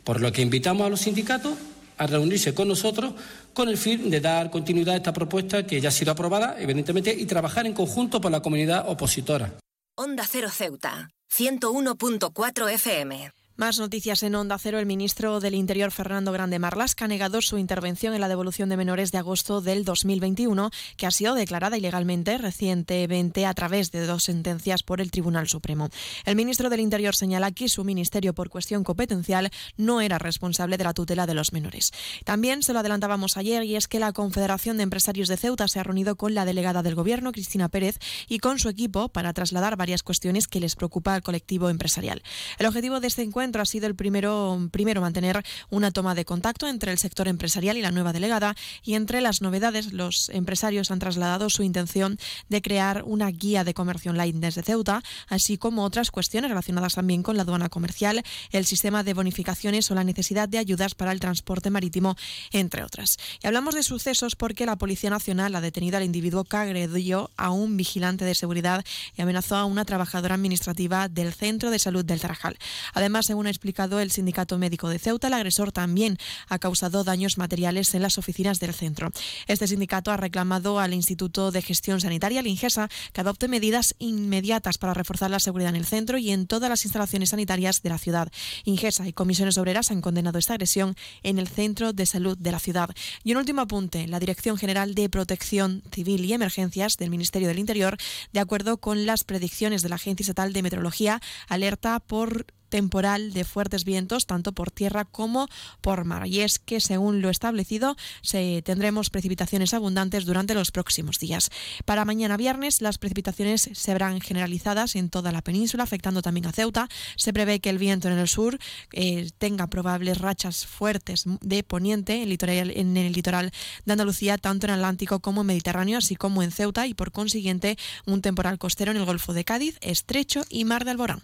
por lo que invitamos a los sindicatos a reunirse con nosotros con el fin de dar continuidad a esta propuesta que ya ha sido aprobada, evidentemente, y trabajar en conjunto por la comunidad opositora. Onda Cero Ceuta, 101.4 FM. Más noticias en Onda Cero. El ministro del Interior, Fernando Grande Marlasca, ha negado su intervención en la devolución de menores de agosto del 2021, que ha sido declarada ilegalmente recientemente a través de dos sentencias por el Tribunal Supremo. El ministro del Interior señala que su ministerio, por cuestión competencial, no era responsable de la tutela de los menores. También se lo adelantábamos ayer y es que la Confederación de Empresarios de Ceuta se ha reunido con la delegada del Gobierno, Cristina Pérez, y con su equipo para trasladar varias cuestiones que les preocupa al colectivo empresarial. El objetivo de este encuentro ha sido el primero, primero mantener una toma de contacto entre el sector empresarial y la nueva delegada y entre las novedades los empresarios han trasladado su intención de crear una guía de comercio online desde Ceuta, así como otras cuestiones relacionadas también con la aduana comercial, el sistema de bonificaciones o la necesidad de ayudas para el transporte marítimo, entre otras. Y hablamos de sucesos porque la Policía Nacional ha detenido al individuo que agredió a un vigilante de seguridad y amenazó a una trabajadora administrativa del Centro de Salud del Tarajal. Además, según ha explicado el Sindicato Médico de Ceuta, el agresor también ha causado daños materiales en las oficinas del centro. Este sindicato ha reclamado al Instituto de Gestión Sanitaria, el INGESA, que adopte medidas inmediatas para reforzar la seguridad en el centro y en todas las instalaciones sanitarias de la ciudad. INGESA y comisiones obreras han condenado esta agresión en el centro de salud de la ciudad. Y un último apunte, la Dirección General de Protección Civil y Emergencias del Ministerio del Interior, de acuerdo con las predicciones de la Agencia Estatal de Meteorología, alerta por temporal de fuertes vientos tanto por tierra como por mar. Y es que, según lo establecido, se, tendremos precipitaciones abundantes durante los próximos días. Para mañana viernes, las precipitaciones se verán generalizadas en toda la península, afectando también a Ceuta. Se prevé que el viento en el sur eh, tenga probables rachas fuertes de poniente en, en el litoral de Andalucía, tanto en Atlántico como en Mediterráneo, así como en Ceuta, y por consiguiente un temporal costero en el Golfo de Cádiz, Estrecho y Mar de Alborán.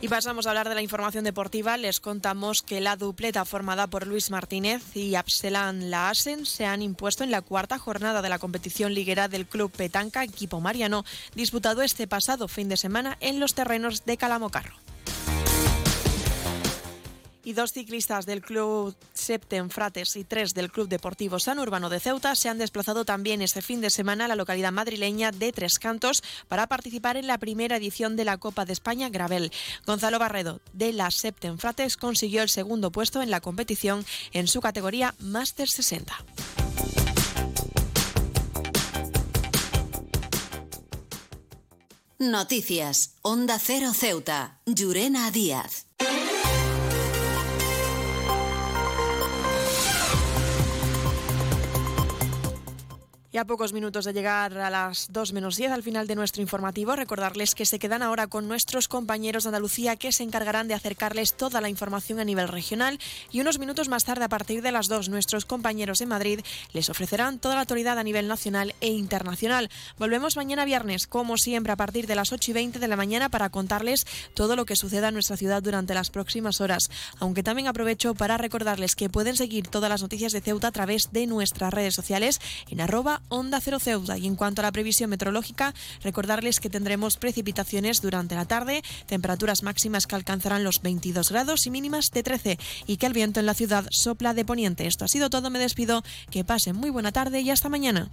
Y pasamos a hablar de la información deportiva. Les contamos que la dupleta formada por Luis Martínez y Abselan Laasen se han impuesto en la cuarta jornada de la competición liguera del Club Petanca Equipo Mariano, disputado este pasado fin de semana en los terrenos de Calamocarro. Y dos ciclistas del club Septen Frates y tres del Club Deportivo San Urbano de Ceuta se han desplazado también este fin de semana a la localidad madrileña de Tres Cantos para participar en la primera edición de la Copa de España Gravel. Gonzalo Barredo de la Septen Frates consiguió el segundo puesto en la competición en su categoría Master 60. Noticias. Onda Cero Ceuta. Llurena Díaz. Y a pocos minutos de llegar a las 2 menos 10 al final de nuestro informativo, recordarles que se quedan ahora con nuestros compañeros de Andalucía que se encargarán de acercarles toda la información a nivel regional y unos minutos más tarde, a partir de las 2, nuestros compañeros de Madrid les ofrecerán toda la actualidad a nivel nacional e internacional. Volvemos mañana viernes, como siempre, a partir de las 8 y 20 de la mañana para contarles todo lo que suceda en nuestra ciudad durante las próximas horas. Aunque también aprovecho para recordarles que pueden seguir todas las noticias de Ceuta a través de nuestras redes sociales en Onda Cero Ceuta. Y en cuanto a la previsión meteorológica, recordarles que tendremos precipitaciones durante la tarde, temperaturas máximas que alcanzarán los 22 grados y mínimas de 13 y que el viento en la ciudad sopla de poniente. Esto ha sido todo, me despido, que pasen muy buena tarde y hasta mañana.